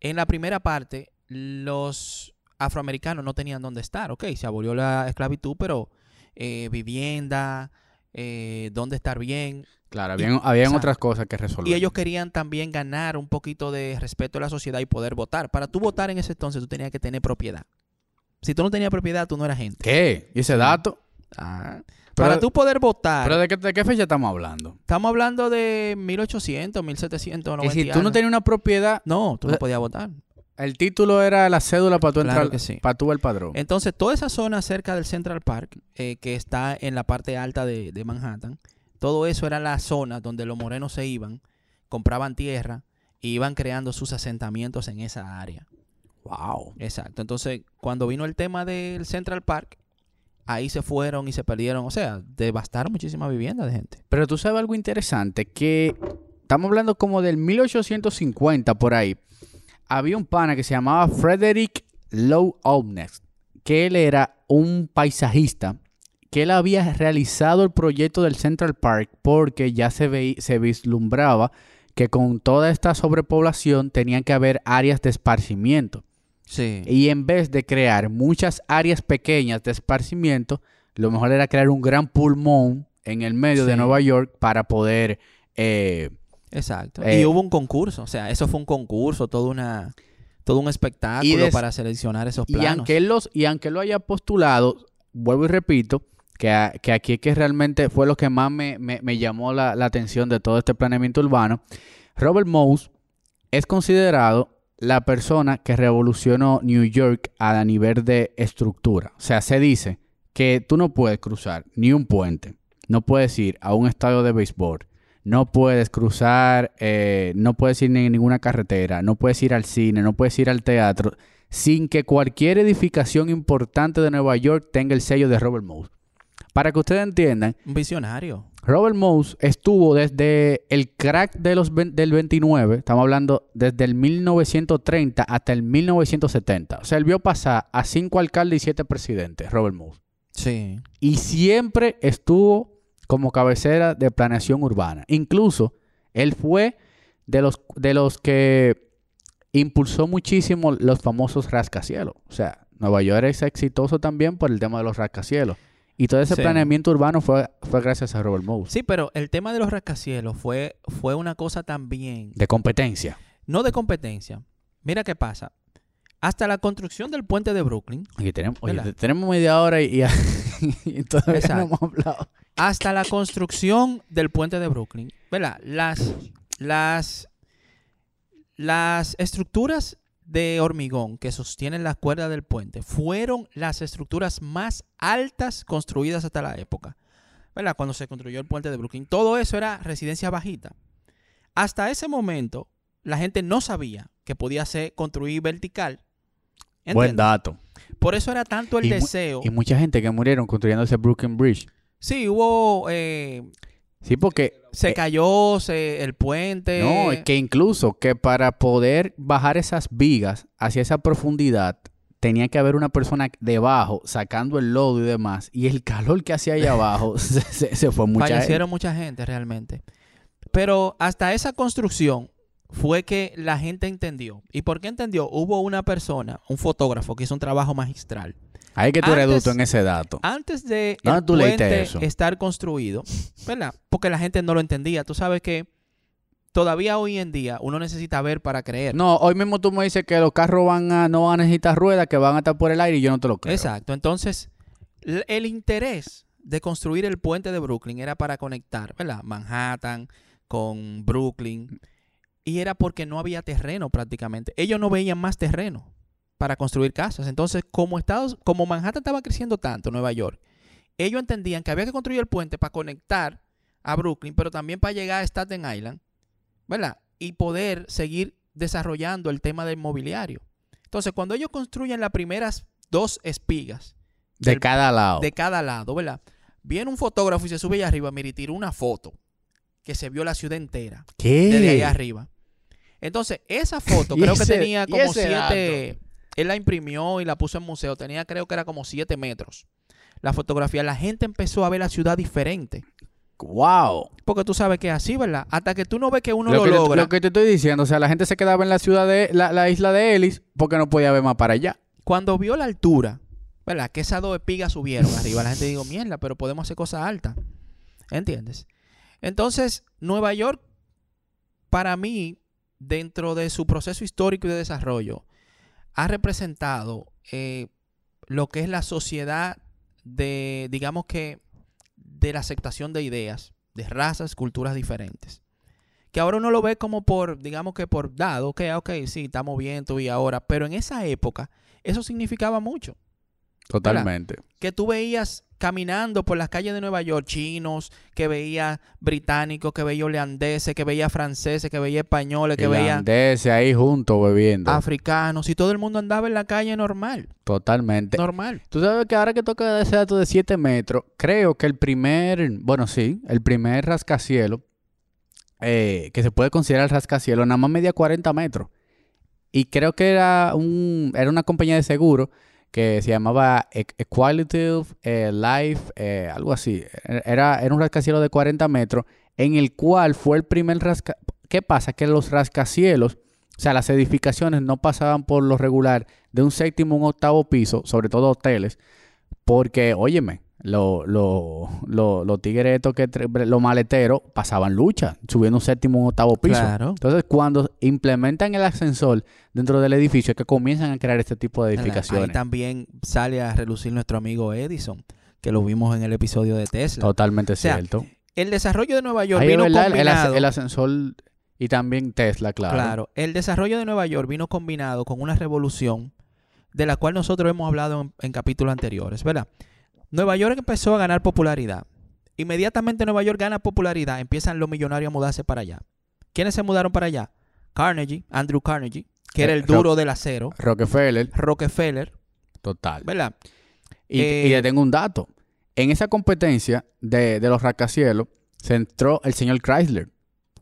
Speaker 1: en la primera parte los afroamericanos no tenían dónde estar, ok, se abolió la esclavitud, pero eh, vivienda, eh, dónde estar bien,
Speaker 2: Claro, habían, otras cosas que resolver.
Speaker 1: y ellos querían también ganar un poquito de respeto a la sociedad y poder votar. Para tú votar en ese entonces, tú tenías que tener propiedad. Si tú no tenías propiedad, tú no eras gente.
Speaker 2: ¿Qué? ¿Y ese dato?
Speaker 1: Ah.
Speaker 2: Pero-
Speaker 1: Para tú poder votar,
Speaker 2: ¿Pero de qué, de qué fecha estamos hablando?
Speaker 1: estamos hablando de 1800, 1790.
Speaker 2: Y si tú no tenías una propiedad,
Speaker 1: No, tú no podías votar.
Speaker 2: el título era la cédula para tú
Speaker 1: Claro
Speaker 2: entrar,
Speaker 1: que sí.
Speaker 2: para tú el padrón.
Speaker 1: Entonces, toda esa zona cerca del Central Park, eh, que está en la parte alta de, de Manhattan, todo eso era la zona donde los morenos se iban, compraban tierra y iban creando sus asentamientos en esa área.
Speaker 2: Wow.
Speaker 1: Exacto. Entonces, cuando vino el tema del Central Park, ahí se fueron y se perdieron. O sea, devastaron muchísimas viviendas de gente.
Speaker 2: Pero tú sabes algo interesante, que estamos hablando como del 1850 por ahí. Había un pana que se llamaba Frederick Low Olmsted, que él era un paisajista, que él había realizado el proyecto del Central Park porque ya se, veí- se vislumbraba que con toda esta sobrepoblación tenían que haber áreas de esparcimiento.
Speaker 1: Sí.
Speaker 2: Y en vez de crear muchas áreas pequeñas de esparcimiento, lo mejor era crear un gran pulmón en el medio de. Nueva York para poder... eh,
Speaker 1: Exacto.
Speaker 2: Eh,
Speaker 1: y hubo un concurso. O sea, eso fue un concurso, todo, una, todo un espectáculo
Speaker 2: Y des-
Speaker 1: para seleccionar esos
Speaker 2: y,
Speaker 1: planos.
Speaker 2: aunque él los, y aunque lo haya postulado, vuelvo y repito, que, a- que aquí es que realmente fue lo que más me, me- me llamó la, la atención de todo este planeamiento urbano. Robert Mouse es considerado la persona que revolucionó New York a nivel de estructura. O sea, se dice que tú no puedes cruzar ni un puente, no puedes ir a un estadio de béisbol, no puedes cruzar, eh, no puedes ir ni en ninguna carretera, no puedes ir al cine, no puedes ir al teatro, sin que cualquier edificación importante de Nueva York tenga el sello de Robert Mouse. Para que ustedes entiendan,
Speaker 1: Un visionario.
Speaker 2: Robert Mouse estuvo desde el crack de los del 29, estamos hablando desde el 1930 hasta el 1970. O sea, él vio pasar a cinco alcaldes y siete presidentes, Robert Mouse.
Speaker 1: Sí.
Speaker 2: Y siempre estuvo como cabecera de planeación urbana. Incluso él fue de los, de los que impulsó muchísimo los famosos rascacielos. O sea, Nueva York es exitoso también por el tema de los rascacielos. Y todo ese
Speaker 1: Sí.
Speaker 2: planeamiento urbano fue, fue gracias a Robert Mouse.
Speaker 1: Sí, pero el tema de los rascacielos fue, fue una cosa también,
Speaker 2: De competencia.
Speaker 1: no de competencia. Mira qué pasa. Hasta la construcción del puente de Brooklyn,
Speaker 2: Oye, tenemos, tenemos media hora y, y- y todavía no hemos hablado.
Speaker 1: hasta la construcción del puente de Brooklyn, ¿verdad? Las, las, las estructuras de hormigón que sostienen las cuerdas del puente fueron las estructuras más altas construidas hasta la época, ¿verdad? Cuando se construyó el puente de Brooklyn. Todo eso era residencia bajita. Hasta ese momento, la gente no sabía que podía ser construir vertical.
Speaker 2: Buen dato.
Speaker 1: Por eso era tanto el
Speaker 2: Y
Speaker 1: deseo.
Speaker 2: Y mucha gente que murieron construyendo ese Brooklyn Bridge.
Speaker 1: Sí, hubo eh,
Speaker 2: Sí, porque
Speaker 1: Se
Speaker 2: Eh,
Speaker 1: cayó se- el puente.
Speaker 2: No, es que incluso que para poder bajar esas vigas hacia esa profundidad, tenía que haber una persona debajo sacando el lodo y demás. Y el calor que hacía allá abajo se, se- se fue mucha gente.
Speaker 1: fallecieron mucha gente realmente. Pero hasta esa construcción fue que la gente entendió. ¿Y por qué entendió? Hubo una persona, un fotógrafo, que hizo un trabajo magistral.
Speaker 2: Ahí que tú reducto en ese dato.
Speaker 1: Antes de
Speaker 2: ¿Dónde
Speaker 1: el
Speaker 2: tú
Speaker 1: puente
Speaker 2: eso?
Speaker 1: estar construido, ¿verdad? Porque la gente no lo entendía. Tú sabes que todavía hoy en día uno necesita ver para creer.
Speaker 2: No, hoy mismo tú me dices que los carros van a, no van a necesitar ruedas, que van a estar por el aire y yo no te lo creo.
Speaker 1: Exacto. Entonces, el interés de construir el puente de Brooklyn era para conectar, ¿verdad? Manhattan con Brooklyn. Y era porque no había terreno prácticamente. Ellos no veían más terreno para construir casas. Entonces, como Estados, como Manhattan estaba creciendo tanto, Nueva York, ellos entendían que había que construir el puente para conectar a Brooklyn, pero también para llegar a Staten Island, ¿verdad? Y poder seguir desarrollando el tema del mobiliario. Entonces, cuando ellos construyen las primeras dos espigas
Speaker 2: De
Speaker 1: del-
Speaker 2: cada lado.
Speaker 1: de cada lado, ¿verdad? Viene un fotógrafo y se sube allá arriba, mira, y tira una foto que se vio la ciudad entera
Speaker 2: ¿Qué?
Speaker 1: desde allá arriba. Entonces, esa foto creo que tenía como siete. Él la imprimió y la puso en museo. Tenía, creo que era como siete metros. La fotografía. La gente empezó a ver la ciudad diferente.
Speaker 2: ¡Wow!
Speaker 1: Porque tú sabes que es así, ¿verdad? Hasta que tú no ves que uno
Speaker 2: Lo
Speaker 1: lo,
Speaker 2: que, te-
Speaker 1: logra.
Speaker 2: lo que te estoy diciendo, o sea, la gente se quedaba en la ciudad de la, la isla de Ellis porque no podía ver más para allá.
Speaker 1: Cuando vio la altura, ¿verdad? Que esas dos espigas subieron arriba. La gente dijo, mierda, pero podemos hacer cosas altas. ¿Entiendes? Entonces, Nueva York, para mí, dentro de su proceso histórico y de desarrollo, ha representado eh, lo que es la sociedad de, digamos que, de la aceptación de ideas, de razas, culturas diferentes. Que ahora uno lo ve como por, digamos que por dado, que, ok, sí, estamos bien tú y ahora, pero en esa época eso significaba mucho.
Speaker 2: Totalmente.
Speaker 1: Que tú veías caminando por las calles de Nueva York chinos, que veía británicos, que veía holandeses, que veía franceses, que veía españoles, que veía
Speaker 2: Irlandeses ahí juntos bebiendo.
Speaker 1: africanos y todo el mundo andaba en la calle normal,
Speaker 2: Totalmente.
Speaker 1: normal.
Speaker 2: Tú sabes que ahora que toca ese dato de 7 metros, creo que el primer, bueno, sí, el primer rascacielos, eh, que se puede considerar el rascacielos, nada más medía 40 metros. Y creo que era, un, era una compañía de seguro que se llamaba E- Equality eh, Life, eh, algo así. Era, era un rascacielos de 40 metros, en el cual fue el primer rascacielos. ¿Qué pasa? Que los rascacielos, o sea, las edificaciones no pasaban por lo regular de un séptimo un octavo piso, sobre todo hoteles, porque, óyeme, lo- lo- lo- los tigres estos que los maleteros pasaban lucha, subiendo un séptimo un octavo piso.
Speaker 1: Claro.
Speaker 2: Entonces, cuando implementan el ascensor dentro del edificio, es que comienzan a crear este tipo de
Speaker 1: Ahí
Speaker 2: edificaciones.
Speaker 1: también sale a relucir nuestro amigo Edison, que lo vimos en el episodio de Tesla.
Speaker 2: Totalmente
Speaker 1: sea,
Speaker 2: cierto.
Speaker 1: El desarrollo de Nueva York
Speaker 2: Ahí
Speaker 1: vino
Speaker 2: verdad, el, as-
Speaker 1: combinado.
Speaker 2: el ascensor y también Tesla, claro.
Speaker 1: Claro, el desarrollo de Nueva York vino combinado con una revolución de la cual nosotros hemos hablado en, en capítulos anteriores, ¿verdad? Nueva York empezó a ganar popularidad. Inmediatamente Nueva York gana popularidad, empiezan los millonarios a mudarse para allá. ¿Quiénes se mudaron para allá? Carnegie, Andrew Carnegie, que era
Speaker 2: Eh,
Speaker 1: el duro del acero,
Speaker 2: Rockefeller,
Speaker 1: Rockefeller,
Speaker 2: total.
Speaker 1: ¿verdad?
Speaker 2: Y,
Speaker 1: Eh,
Speaker 2: y le tengo un dato. En esa competencia de, de los rascacielos se entró el señor Chrysler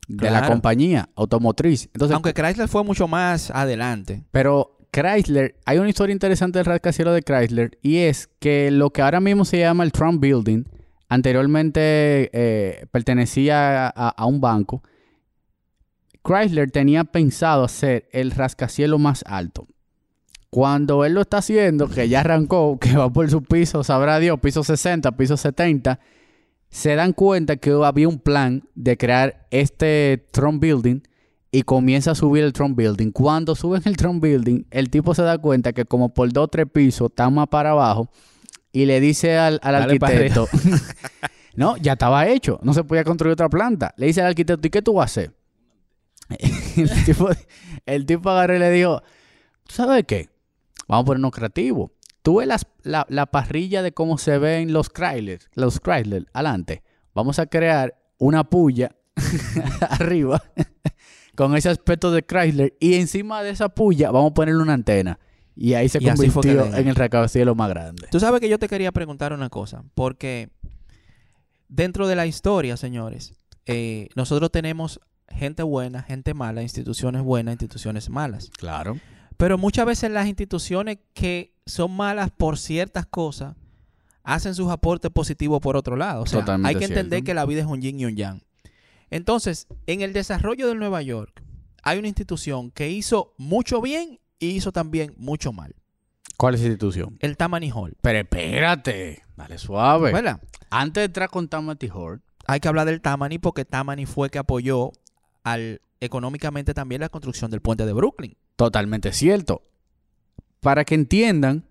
Speaker 2: de la compañía automotriz. Entonces,
Speaker 1: Aunque Chrysler fue mucho más adelante.
Speaker 2: pero Chrysler, hay una historia interesante del rascacielos de Chrysler y es que lo que ahora mismo se llama el Trump Building, anteriormente eh, pertenecía a, un banco. Chrysler tenía pensado hacer el rascacielos más alto. Cuando él lo está haciendo, que ya arrancó, que va por su piso, sabrá Dios, piso 60, piso 70, se dan cuenta que había un plan de crear este Trump Building y comienza a subir el Trump Building. Cuando suben el Trump Building, el tipo se da cuenta que como por dos o tres pisos está más para abajo y le dice al, al arquitecto, no, ya estaba hecho, no se podía construir otra planta. Le dice al arquitecto, ¿y qué tú vas a hacer? el, tipo, el tipo agarró y le dijo, ¿tú sabes qué? Vamos a ponernos creativos. Tú ves las- la, la parrilla de cómo se ven los Chrysler, los Chrysler, adelante. Vamos a crear una puya arriba con ese aspecto de Chrysler y encima de esa puya vamos a ponerle una antena. Y ahí se
Speaker 1: Y
Speaker 2: convirtió en el rascacielos más grande.
Speaker 1: Tú sabes que yo te quería preguntar una cosa, porque dentro de la historia, señores, eh, nosotros tenemos gente buena, gente mala, instituciones buenas, instituciones malas.
Speaker 2: Claro.
Speaker 1: Pero muchas veces las instituciones que son malas por ciertas cosas hacen sus aportes positivos por otro lado. O sea,
Speaker 2: Totalmente
Speaker 1: hay que entender
Speaker 2: cierto.
Speaker 1: que la vida es un yin y un yang. Entonces, en el desarrollo de Nueva York, hay una institución que hizo mucho bien y hizo también mucho mal.
Speaker 2: ¿Cuál es la institución?
Speaker 1: El Tammany Hall.
Speaker 2: Pero espérate, dale suave.
Speaker 1: ¿Verdad?
Speaker 2: Antes de entrar con Tammany Hall,
Speaker 1: hay que hablar del Tammany porque Tammany fue que apoyó al económicamente también la construcción del puente de Brooklyn.
Speaker 2: Totalmente cierto. Para que entiendan,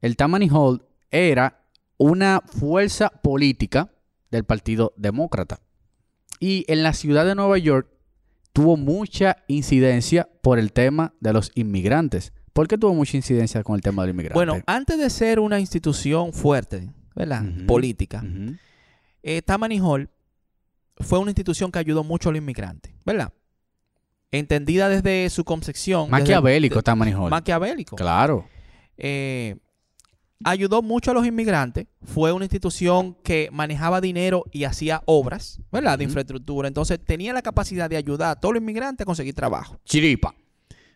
Speaker 2: el Tammany Hall era una fuerza política del Partido Demócrata. Y en la ciudad de Nueva York tuvo mucha incidencia por el tema de los inmigrantes. ¿Por qué tuvo mucha incidencia con el tema del inmigrante?
Speaker 1: Bueno, antes de ser una institución fuerte, ¿verdad? Política, eh, Tammany Hall fue una institución que ayudó mucho a los inmigrantes, ¿verdad? Entendida desde su concepción.
Speaker 2: Maquiavélico Tammany Hall.
Speaker 1: maquiavélico.
Speaker 2: Claro.
Speaker 1: Eh, ayudó mucho a los inmigrantes. Fue una institución que manejaba dinero y hacía obras, ¿verdad? De infraestructura. Entonces tenía la capacidad de ayudar a todos los inmigrantes a conseguir trabajo.
Speaker 2: Chiripa.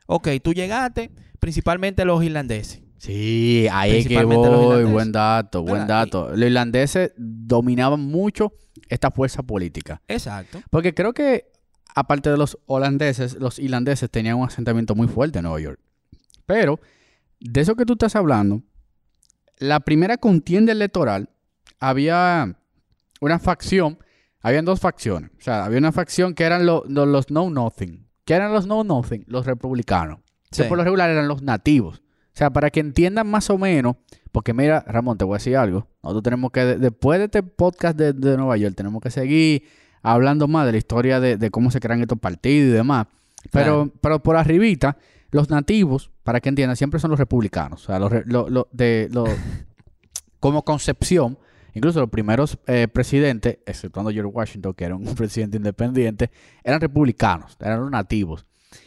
Speaker 1: Ok, tú llegaste, principalmente los irlandeses.
Speaker 2: Sí, ahí es que voy. Buen dato, buen
Speaker 1: ¿Verdad?
Speaker 2: dato. Los irlandeses dominaban mucho esta fuerza política.
Speaker 1: Exacto.
Speaker 2: Porque creo que, aparte de los holandeses, los irlandeses tenían un asentamiento muy fuerte en Nueva York. Pero, de eso que tú estás hablando, la primera contienda electoral había una facción, habían dos facciones. O sea, había una facción que eran lo- lo- los No Nothing. ¿Qué eran los No Nothing? Los republicanos. Que
Speaker 1: Sí.
Speaker 2: por lo regular eran los nativos. O sea, para que entiendan más o menos, porque mira, Ramón, te voy a decir algo. Nosotros tenemos que, de- después de este podcast de, de Nueva York, tenemos que seguir hablando más de la historia de, de cómo se crean estos partidos y demás. Pero,
Speaker 1: Claro.
Speaker 2: pero por arribita, los nativos, para que entiendan, siempre son los republicanos. O sea, los, re- lo- lo- de, lo- como concepción, incluso los primeros eh, presidentes, exceptuando George Washington, que era un presidente independiente, eran republicanos, eran los nativos.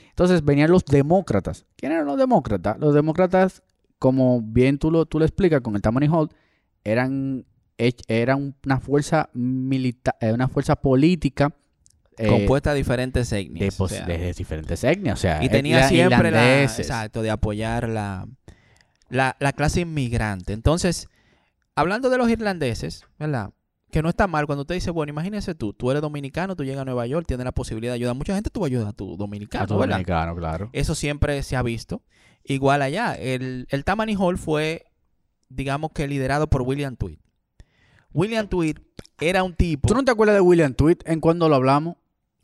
Speaker 2: Entonces venían los demócratas. ¿Quién eran los demócratas? Los demócratas, como bien tú lo, tú lo explicas con el Tammany Hall, eran, hech- eran una fuerza militar, una fuerza política eh,
Speaker 1: compuesta de diferentes etnias.
Speaker 2: de,
Speaker 1: o
Speaker 2: pos-
Speaker 1: sea,
Speaker 2: de diferentes etnias. O sea,
Speaker 1: y tenía siempre la, exacto, de apoyar la, la, la clase inmigrante. Entonces, hablando de los irlandeses, ¿verdad? Que no está mal cuando usted dice, bueno, imagínese tú, tú eres dominicano, tú llegas a Nueva York, tienes la posibilidad de ayudar a mucha gente, tú ayudas a tu dominicano,
Speaker 2: A tu
Speaker 1: ¿verdad?
Speaker 2: dominicano, claro.
Speaker 1: Eso siempre se ha visto. Igual allá, el, el Tammany Hall fue, digamos que liderado por William Tweed. William Tweed era un tipo...
Speaker 2: ¿Tú no te acuerdas de William Tweet en cuando lo hablamos?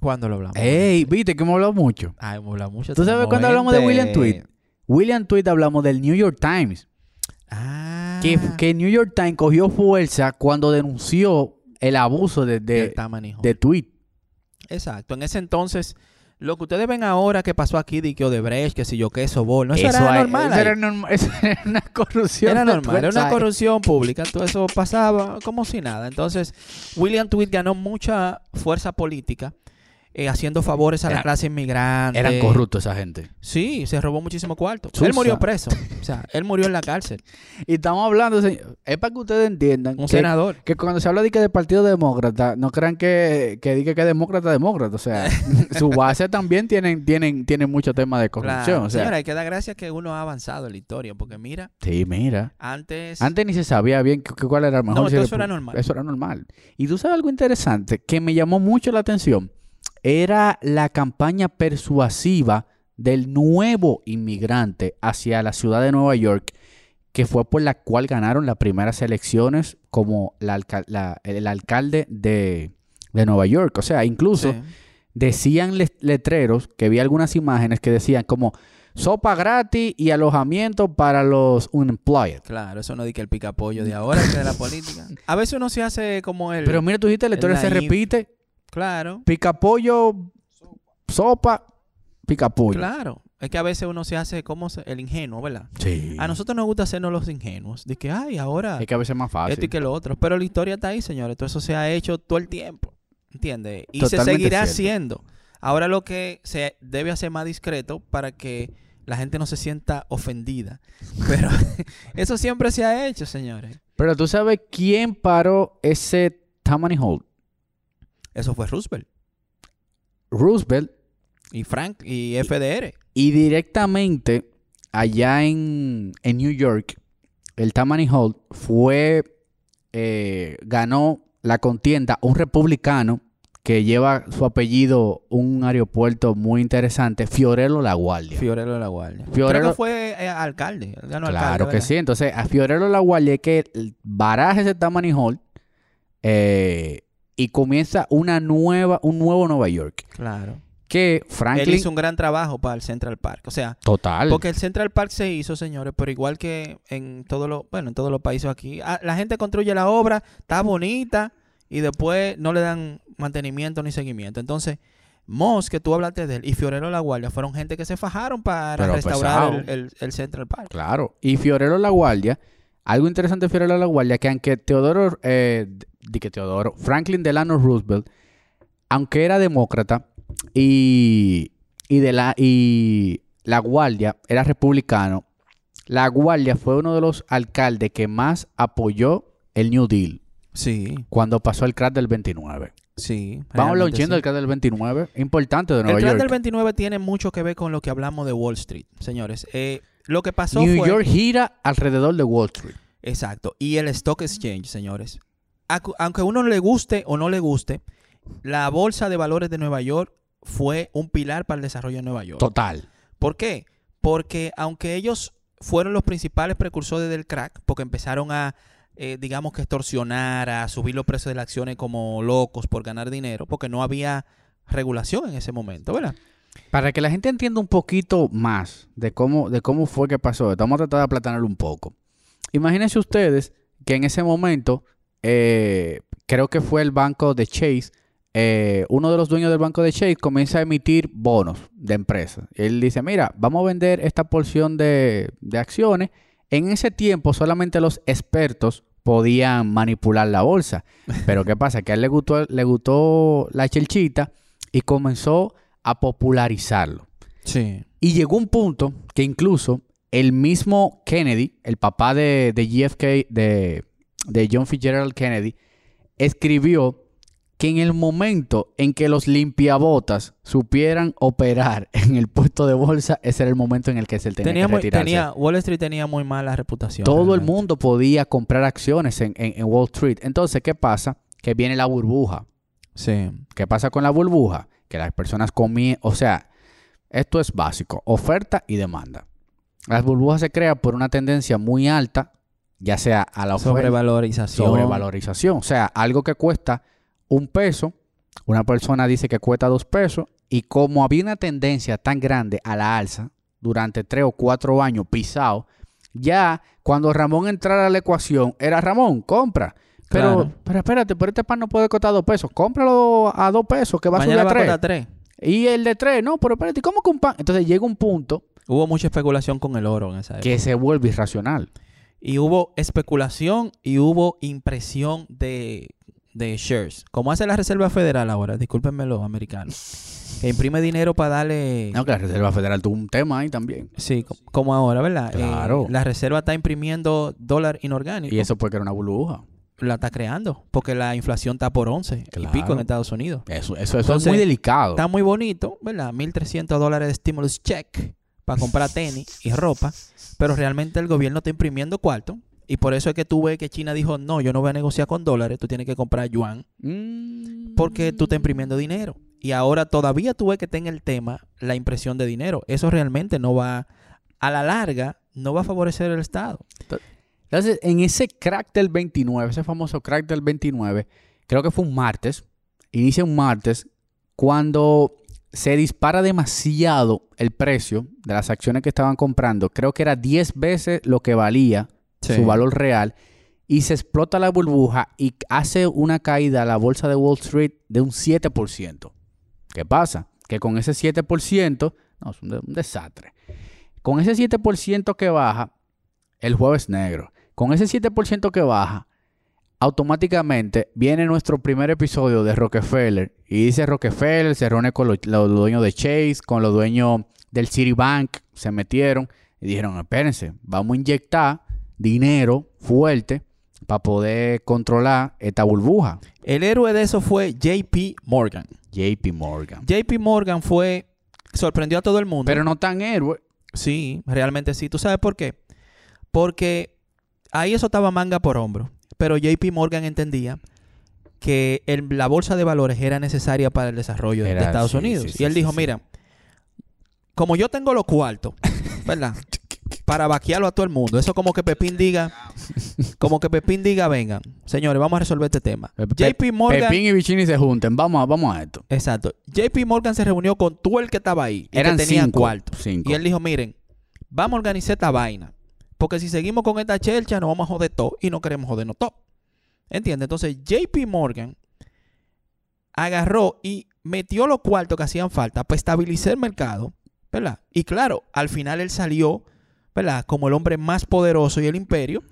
Speaker 1: ¿Cuándo lo hablamos?
Speaker 2: Ey, viste que hemos hablado mucho.
Speaker 1: Ay, hemos hablado mucho.
Speaker 2: ¿Tú sabes cuándo hablamos de William Tweed? William Tweet hablamos del New York Times.
Speaker 1: Ah.
Speaker 2: Que, que New York Times cogió fuerza cuando denunció el abuso de, de, de Tweet.
Speaker 1: Exacto. En ese entonces, lo que ustedes ven ahora que pasó aquí de que Odebrecht, que si yo qué, Sobol, no, eso, era normal.
Speaker 2: Eso era, norma- eso era una corrupción.
Speaker 1: Era normal, era una corrupción pública, todo eso pasaba como si nada. Entonces, William Tweed ganó mucha fuerza política eh, haciendo favores a la
Speaker 2: Era-
Speaker 1: clase inmigrante.
Speaker 2: Eran corruptos esa gente.
Speaker 1: Sí, se robó muchísimo cuarto. Él murió preso. O sea, él murió en la cárcel.
Speaker 2: Y estamos hablando, señor, es para que ustedes entiendan
Speaker 1: Un
Speaker 2: que,
Speaker 1: senador.
Speaker 2: que cuando se habla de que del Partido Demócrata, no crean que, que diga que es demócrata, demócrata. O sea, su base también tienen, tienen, tienen mucho tema de corrupción.
Speaker 1: Claro.
Speaker 2: O sea,
Speaker 1: Señora, hay que dar gracias que uno ha avanzado en la historia, porque mira,
Speaker 2: sí, mira.
Speaker 1: antes...
Speaker 2: Antes ni se sabía bien qué- cuál era el mejor.
Speaker 1: No,
Speaker 2: si
Speaker 1: eso era normal.
Speaker 2: Eso era normal. Y tú sabes algo interesante que me llamó mucho la atención. Era la campaña persuasiva del nuevo inmigrante hacia la ciudad de Nueva York, que fue por la cual ganaron las primeras elecciones como la alca- la- el alcalde de, de Nueva York. O sea, incluso
Speaker 1: Sí.
Speaker 2: decían le- letreros, que vi algunas imágenes que decían como sopa gratis y alojamiento para los unemployed.
Speaker 1: Claro, eso no di que el picapollo de ahora, que de la política. A veces uno se hace como el...
Speaker 2: Pero mira, tú dijiste, la historia se repite.
Speaker 1: Claro,
Speaker 2: Pica pollo, sopa, pica pollo.
Speaker 1: claro. Es que a veces uno se hace como el ingenuo, ¿verdad?
Speaker 2: Sí.
Speaker 1: A nosotros nos gusta hacernos los ingenuos. De que, ay, ahora
Speaker 2: Es que a veces es más fácil.
Speaker 1: esto y que lo otro. Pero la historia está ahí, señores. Todo eso se ha hecho todo el tiempo. ¿Entiendes? Y se seguirá
Speaker 2: cierto.
Speaker 1: haciendo. Ahora lo que se debe hacer más discreto para que la gente no se sienta ofendida. Pero eso siempre se ha hecho, señores.
Speaker 2: Pero tú sabes quién paró ese Tammany Hall.
Speaker 1: Eso fue Roosevelt
Speaker 2: Roosevelt
Speaker 1: y Frank y FDR.
Speaker 2: y directamente allá en, en New York, el Tammany Hall fue, eh, ganó la contienda un republicano que lleva su apellido, un aeropuerto muy interesante, Fiorello La Guardia.
Speaker 1: Fiorello la Guardia.
Speaker 2: Fiorello-
Speaker 1: Creo que fue eh, alcalde. ganó
Speaker 2: Claro
Speaker 1: alcalde,
Speaker 2: que
Speaker 1: ¿verdad?
Speaker 2: sí. Entonces, a Fiorello La Guardia es que baraja ese Tammany Hall eh, y comienza una nueva, un nuevo Nueva York.
Speaker 1: Claro.
Speaker 2: Que
Speaker 1: Él
Speaker 2: Franklin...
Speaker 1: hizo un gran trabajo para el Central Park. O sea,
Speaker 2: Total.
Speaker 1: porque el Central Park se hizo, señores, pero igual que en todos los, bueno, en todos los países aquí, ah, la gente construye la obra, está bonita y después no le dan mantenimiento ni seguimiento. Entonces, Moss, que tú hablaste de él, y Fiorello La Guardia fueron gente que se fajaron para
Speaker 2: Pero
Speaker 1: restaurar el- el Central Park.
Speaker 2: Claro. Y Fiorello La Guardia, algo interesante de Fiorello La Guardia, que aunque Teodoro, eh, que Teodoro, Franklin Delano Roosevelt, aunque era demócrata y, y de la, y La Guardia era republicano, La Guardia fue uno de los alcaldes que más apoyó el New Deal
Speaker 1: Sí,
Speaker 2: cuando pasó el crash del 29.
Speaker 1: sí.
Speaker 2: Vamos oyendo
Speaker 1: sí.
Speaker 2: el crash del 29, importante de
Speaker 1: El
Speaker 2: Nueva
Speaker 1: crash
Speaker 2: York.
Speaker 1: del 29 tiene mucho que ver con lo que hablamos de Wall Street, señores. Eh, lo que pasó
Speaker 2: New
Speaker 1: fue...
Speaker 2: York gira alrededor de Wall Street.
Speaker 1: Exacto. Y el Stock Exchange, señores. Aunque a uno le guste o no le guste, la Bolsa de Valores de Nueva York fue un pilar para el desarrollo de Nueva York.
Speaker 2: Total.
Speaker 1: ¿Por qué? Porque aunque ellos fueron los principales precursores del crack, porque empezaron a, eh, digamos que extorsionar, a subir los precios de las acciones como locos por ganar dinero, porque no había regulación en ese momento, ¿verdad?
Speaker 2: Para que la gente entienda un poquito más de cómo, de cómo fue que pasó, esto, vamos a tratar de aplatanarlo un poco. Imagínense ustedes que en ese momento, eh, creo que fue el banco de Chase, eh, uno de los dueños del banco de Chase comienza a emitir bonos de empresas. Él dice, mira, vamos a vender esta porción de, de acciones. En ese tiempo solamente los expertos podían manipular la bolsa. Pero ¿qué pasa? Que a él le gustó, le gustó la chelchita y comenzó a popularizarlo.
Speaker 1: Sí.
Speaker 2: Y llegó un punto que incluso el mismo Kennedy, el papá de, de JFK, de, de John Fitzgerald Kennedy, escribió que en el momento en que los limpiabotas supieran operar en el puesto de bolsa, ese era el momento en el que se tenía
Speaker 1: Tenía,
Speaker 2: que
Speaker 1: muy-
Speaker 2: retirarse.
Speaker 1: tenía- Wall Street tenía muy mala reputación.
Speaker 2: Todo el mundo podía comprar acciones en, en- en Wall Street. Entonces, ¿qué pasa? Que viene la burbuja.
Speaker 1: Sí.
Speaker 2: ¿Qué pasa con la burbuja? Que las personas comían, o sea, esto es básico, oferta y demanda. Las burbujas se crean por una tendencia muy alta, ya sea a la oferta,
Speaker 1: Sobrevalorización.
Speaker 2: sobrevalorización, o sea, algo que cuesta un peso, una persona dice que cuesta dos pesos, y como había una tendencia tan grande a la alza durante tres o cuatro años pisado, ya cuando Ramón entrara a la ecuación, era Ramón, compra. Pero,
Speaker 1: Claro.
Speaker 2: pero espérate, pero este pan no puede costar dos pesos. Cómpralo a dos pesos, que va a subir a
Speaker 1: va
Speaker 2: tres. Y el de tres, no, pero espérate, ¿cómo que un pan? Entonces llega un punto
Speaker 1: Hubo mucha especulación con el oro en esa época.
Speaker 2: que se vuelve irracional.
Speaker 1: Y hubo especulación y hubo impresión de, de shares. Como hace la Reserva Federal ahora, discúlpenme los americanos. Que imprime dinero para darle...
Speaker 2: No, que la Reserva Federal tuvo un tema ahí también.
Speaker 1: Sí, co- como ahora, ¿verdad? Eh,
Speaker 2: Claro.
Speaker 1: la Reserva está imprimiendo dólar inorgánico.
Speaker 2: Y eso fue que era una burbuja.
Speaker 1: La está creando. Porque la inflación está por 11 y
Speaker 2: Claro.
Speaker 1: pico en Estados Unidos.
Speaker 2: Eso, eso, eso es muy delicado.
Speaker 1: Está muy bonito, ¿verdad? 1.300 dólares de stimulus check para comprar tenis y ropa. Pero realmente el gobierno está imprimiendo cuarto. Y por eso es que tú ves que China dijo, no, yo no voy a negociar con dólares, tú tienes que comprar yuan.
Speaker 2: Mm.
Speaker 1: Porque tú estás imprimiendo dinero. Y ahora todavía tú ves que está en el tema la impresión de dinero. Eso realmente no va, a la larga, no va a favorecer el Estado.
Speaker 2: Entonces, en ese crack del 29, ese famoso crack del 29, creo que fue un martes, inicia un martes, cuando se dispara demasiado el precio de las acciones que estaban comprando, creo que era 10 veces lo que valía su valor real, y se explota la burbuja y hace una caída a la bolsa de Wall Street de un 7%. ¿Qué pasa? Que con ese 7%, no, es un, de- un desastre. Con ese 7% que baja, el jueves negro, con ese 7% que baja, automáticamente viene nuestro primer episodio de Rockefeller. Y dice Rockefeller, se reúne con los, los dueños de Chase, con los dueños del Citibank, se metieron y dijeron, espérense, vamos a inyectar dinero fuerte para poder controlar esta burbuja.
Speaker 1: El héroe de eso fue JP Morgan.
Speaker 2: JP Morgan.
Speaker 1: JP Morgan fue, sorprendió a todo el mundo.
Speaker 2: Pero no tan héroe.
Speaker 1: Sí, realmente sí. ¿Tú sabes por qué? Porque ahí eso estaba manga por hombro. Pero JP Morgan entendía que el- la bolsa de valores era necesaria para el desarrollo de Estados
Speaker 2: sí,
Speaker 1: Unidos.
Speaker 2: sí,
Speaker 1: y él dijo, mira, como yo tengo los cuartos, ¿verdad? Para vaquearlo a todo el mundo. Eso como que Pepín diga, como que Pepín diga, vengan, señores, vamos a resolver este tema.
Speaker 2: Pe-
Speaker 1: JP Morgan...
Speaker 2: Pepín y Vicini se junten. Vamos a, vamos a esto.
Speaker 1: Exacto. JP Morgan se reunió con todo el que estaba ahí. Y
Speaker 2: Eran
Speaker 1: que tenía
Speaker 2: cinco,
Speaker 1: cuarto.
Speaker 2: cinco.
Speaker 1: Y él dijo, miren, vamos a organizar esta vaina. Porque si seguimos con esta chelcha, nos vamos a joder todo. Y no queremos jodernos todo. ¿Entiendes? Entonces, JP Morgan agarró y metió los cuartos que hacían falta para estabilizar el mercado. ¿Verdad? Y claro, al final él salió, ¿verdad? Como el hombre más poderoso y el imperio.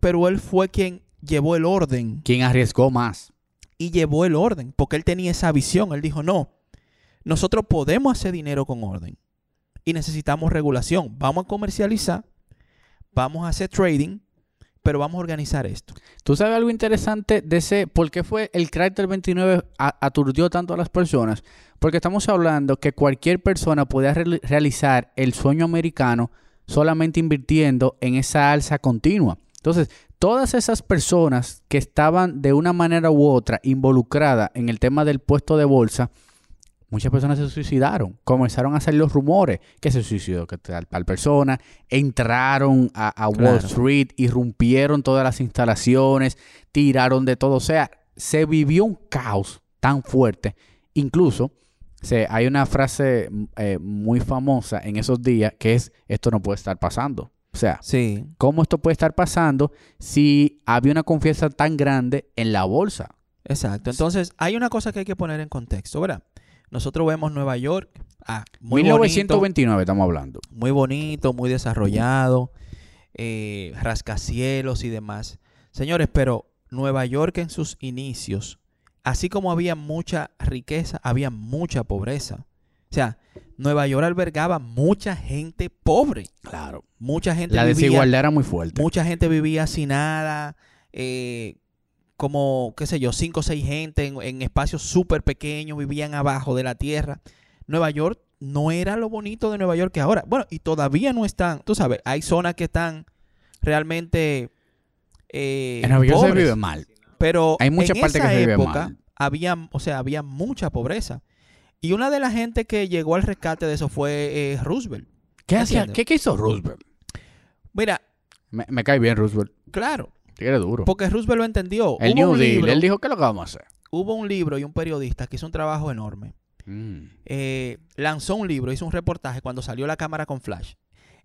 Speaker 1: Pero él fue quien llevó el orden
Speaker 2: ¿Quién arriesgó más?
Speaker 1: y llevó el orden, porque él tenía esa visión. Él dijo, no, nosotros podemos hacer dinero con orden y necesitamos regulación. Vamos a comercializar, vamos a hacer trading, pero vamos a organizar esto.
Speaker 2: ¿Tú sabes algo interesante de ese? ¿Por qué fue el crack del 29 a- aturdió tanto a las personas? Porque estamos hablando que cualquier persona podía reali- realizar el sueño americano solamente invirtiendo en esa alza continua. Entonces, todas esas personas que estaban de una manera u otra involucradas en el tema del puesto de bolsa, muchas personas se suicidaron. Comenzaron a salir los rumores que se suicidó que tal, tal persona. Entraron a, a Wall
Speaker 1: Claro.
Speaker 2: Street, irrumpieron todas las instalaciones, tiraron de todo. O sea, se vivió un caos tan fuerte. Incluso, se, hay una frase mm, eh, muy famosa en esos días que es, esto no puede estar pasando. O sea,
Speaker 1: Sí.
Speaker 2: ¿cómo esto puede estar pasando si había una confianza tan grande en la bolsa?
Speaker 1: Exacto. Entonces, hay una cosa que hay que poner en contexto, ¿verdad? Nosotros vemos Nueva York, ah, muy bonito,
Speaker 2: 1929 estamos hablando.
Speaker 1: muy bonito, muy desarrollado, eh, rascacielos y demás. Señores, pero Nueva York en sus inicios, así como había mucha riqueza, había mucha pobreza. O sea, Nueva York albergaba mucha gente pobre.
Speaker 2: Claro.
Speaker 1: Mucha gente
Speaker 2: La
Speaker 1: vivía,
Speaker 2: desigualdad era muy fuerte.
Speaker 1: mucha gente vivía sin nada, eh, como, qué sé yo, cinco o seis gente en, en espacios súper pequeños, vivían abajo de la tierra. Nueva York no era lo bonito de Nueva York que ahora. Bueno, y todavía no están, tú sabes, hay zonas que están realmente eh,
Speaker 2: en Nueva York se vive mal.
Speaker 1: pero
Speaker 2: Hay mucha
Speaker 1: en
Speaker 2: parte
Speaker 1: esa
Speaker 2: que se vive
Speaker 1: época
Speaker 2: mal.
Speaker 1: había, o sea, había mucha pobreza. Y una de las gente que llegó al rescate de eso fue eh, Roosevelt.
Speaker 2: ¿Qué, hacía? ¿qué, qué hizo Roosevelt?
Speaker 1: Mira,
Speaker 2: Me, me cae bien Roosevelt.
Speaker 1: claro,
Speaker 2: Tigre duro.
Speaker 1: porque Roosevelt lo entendió.
Speaker 2: El
Speaker 1: Hubo
Speaker 2: New Deal.
Speaker 1: libro-
Speaker 2: Él dijo, ¿qué es lo que vamos a hacer?
Speaker 1: hubo un libro y un periodista que hizo un trabajo enorme.
Speaker 2: Mm.
Speaker 1: Eh, lanzó un libro, hizo un reportaje cuando salió la cámara con flash.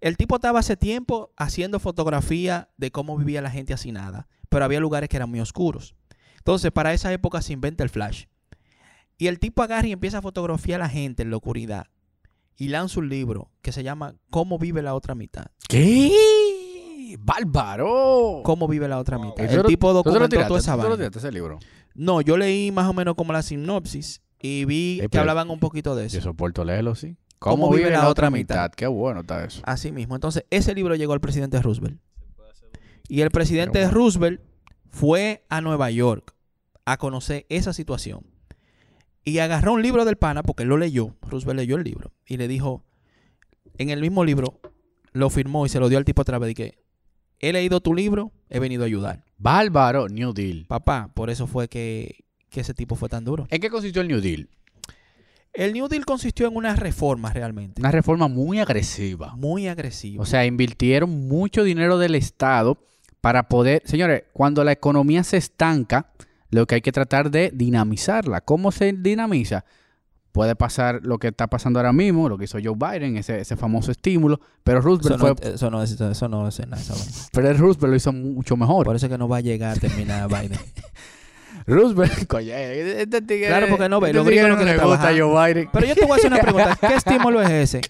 Speaker 1: El tipo estaba hace tiempo haciendo fotografía de cómo vivía la gente hacinada, pero había lugares que eran muy oscuros. Entonces, para esa época se inventa el flash. Y el tipo agarra y empieza a fotografiar a la gente en la oscuridad. Y lanza un libro que se llama ¿Cómo vive la otra mitad?
Speaker 2: ¿Qué? ¡Bárbaro!
Speaker 1: ¿Cómo vive la otra mitad?
Speaker 2: ¿Y tú
Speaker 1: El tipo documentó
Speaker 2: tiraste?
Speaker 1: toda esa
Speaker 2: ¿Tú te lo
Speaker 1: vaina.
Speaker 2: tiraste ese libro?
Speaker 1: No, yo leí más o menos como la sinopsis y vi
Speaker 2: Eh,
Speaker 1: que
Speaker 2: pero-
Speaker 1: hablaban un poquito de eso.
Speaker 2: Yo soporto leerlo, sí.
Speaker 1: ¿Cómo vive la otra mitad?
Speaker 2: Qué bueno está eso.
Speaker 1: Así mismo. Entonces, ese libro llegó al presidente Roosevelt. Y el presidente. Roosevelt fue a Nueva York a conocer esa situación. Y agarró un libro del pana, porque él lo leyó. Roosevelt leyó el libro. Y le dijo, en el mismo libro, lo firmó y se lo dio al tipo otra vez. Y que, he leído tu libro, he venido a ayudar.
Speaker 2: Bárbaro, New Deal.
Speaker 1: Papá, por eso fue que, que ese tipo fue tan duro.
Speaker 2: ¿En qué consistió el New Deal?
Speaker 1: El New Deal consistió en una reforma realmente.
Speaker 2: Una reforma muy agresiva.
Speaker 1: Muy agresiva.
Speaker 2: O sea, invirtieron mucho dinero del Estado para poder... Señores, cuando la economía se estanca, lo que hay que tratar de dinamizarla. ¿Cómo se dinamiza? Puede pasar lo que está pasando ahora mismo, lo que hizo Joe Biden, ese, ese famoso estímulo, pero
Speaker 1: eso,
Speaker 2: Roosevelt,
Speaker 1: no,
Speaker 2: fue,
Speaker 1: eso, no, es- eso no es nada.
Speaker 2: pero Roosevelt lo hizo mucho mejor.
Speaker 1: Por eso es que no va a llegar a terminar Biden.
Speaker 2: Roosevelt, coño, este tigre-
Speaker 1: Claro, porque no ve,
Speaker 2: este
Speaker 1: los gringos no
Speaker 2: gusta. Joe Biden.
Speaker 1: Pero yo te voy a hacer una pregunta. ¿Qué estímulo es ese?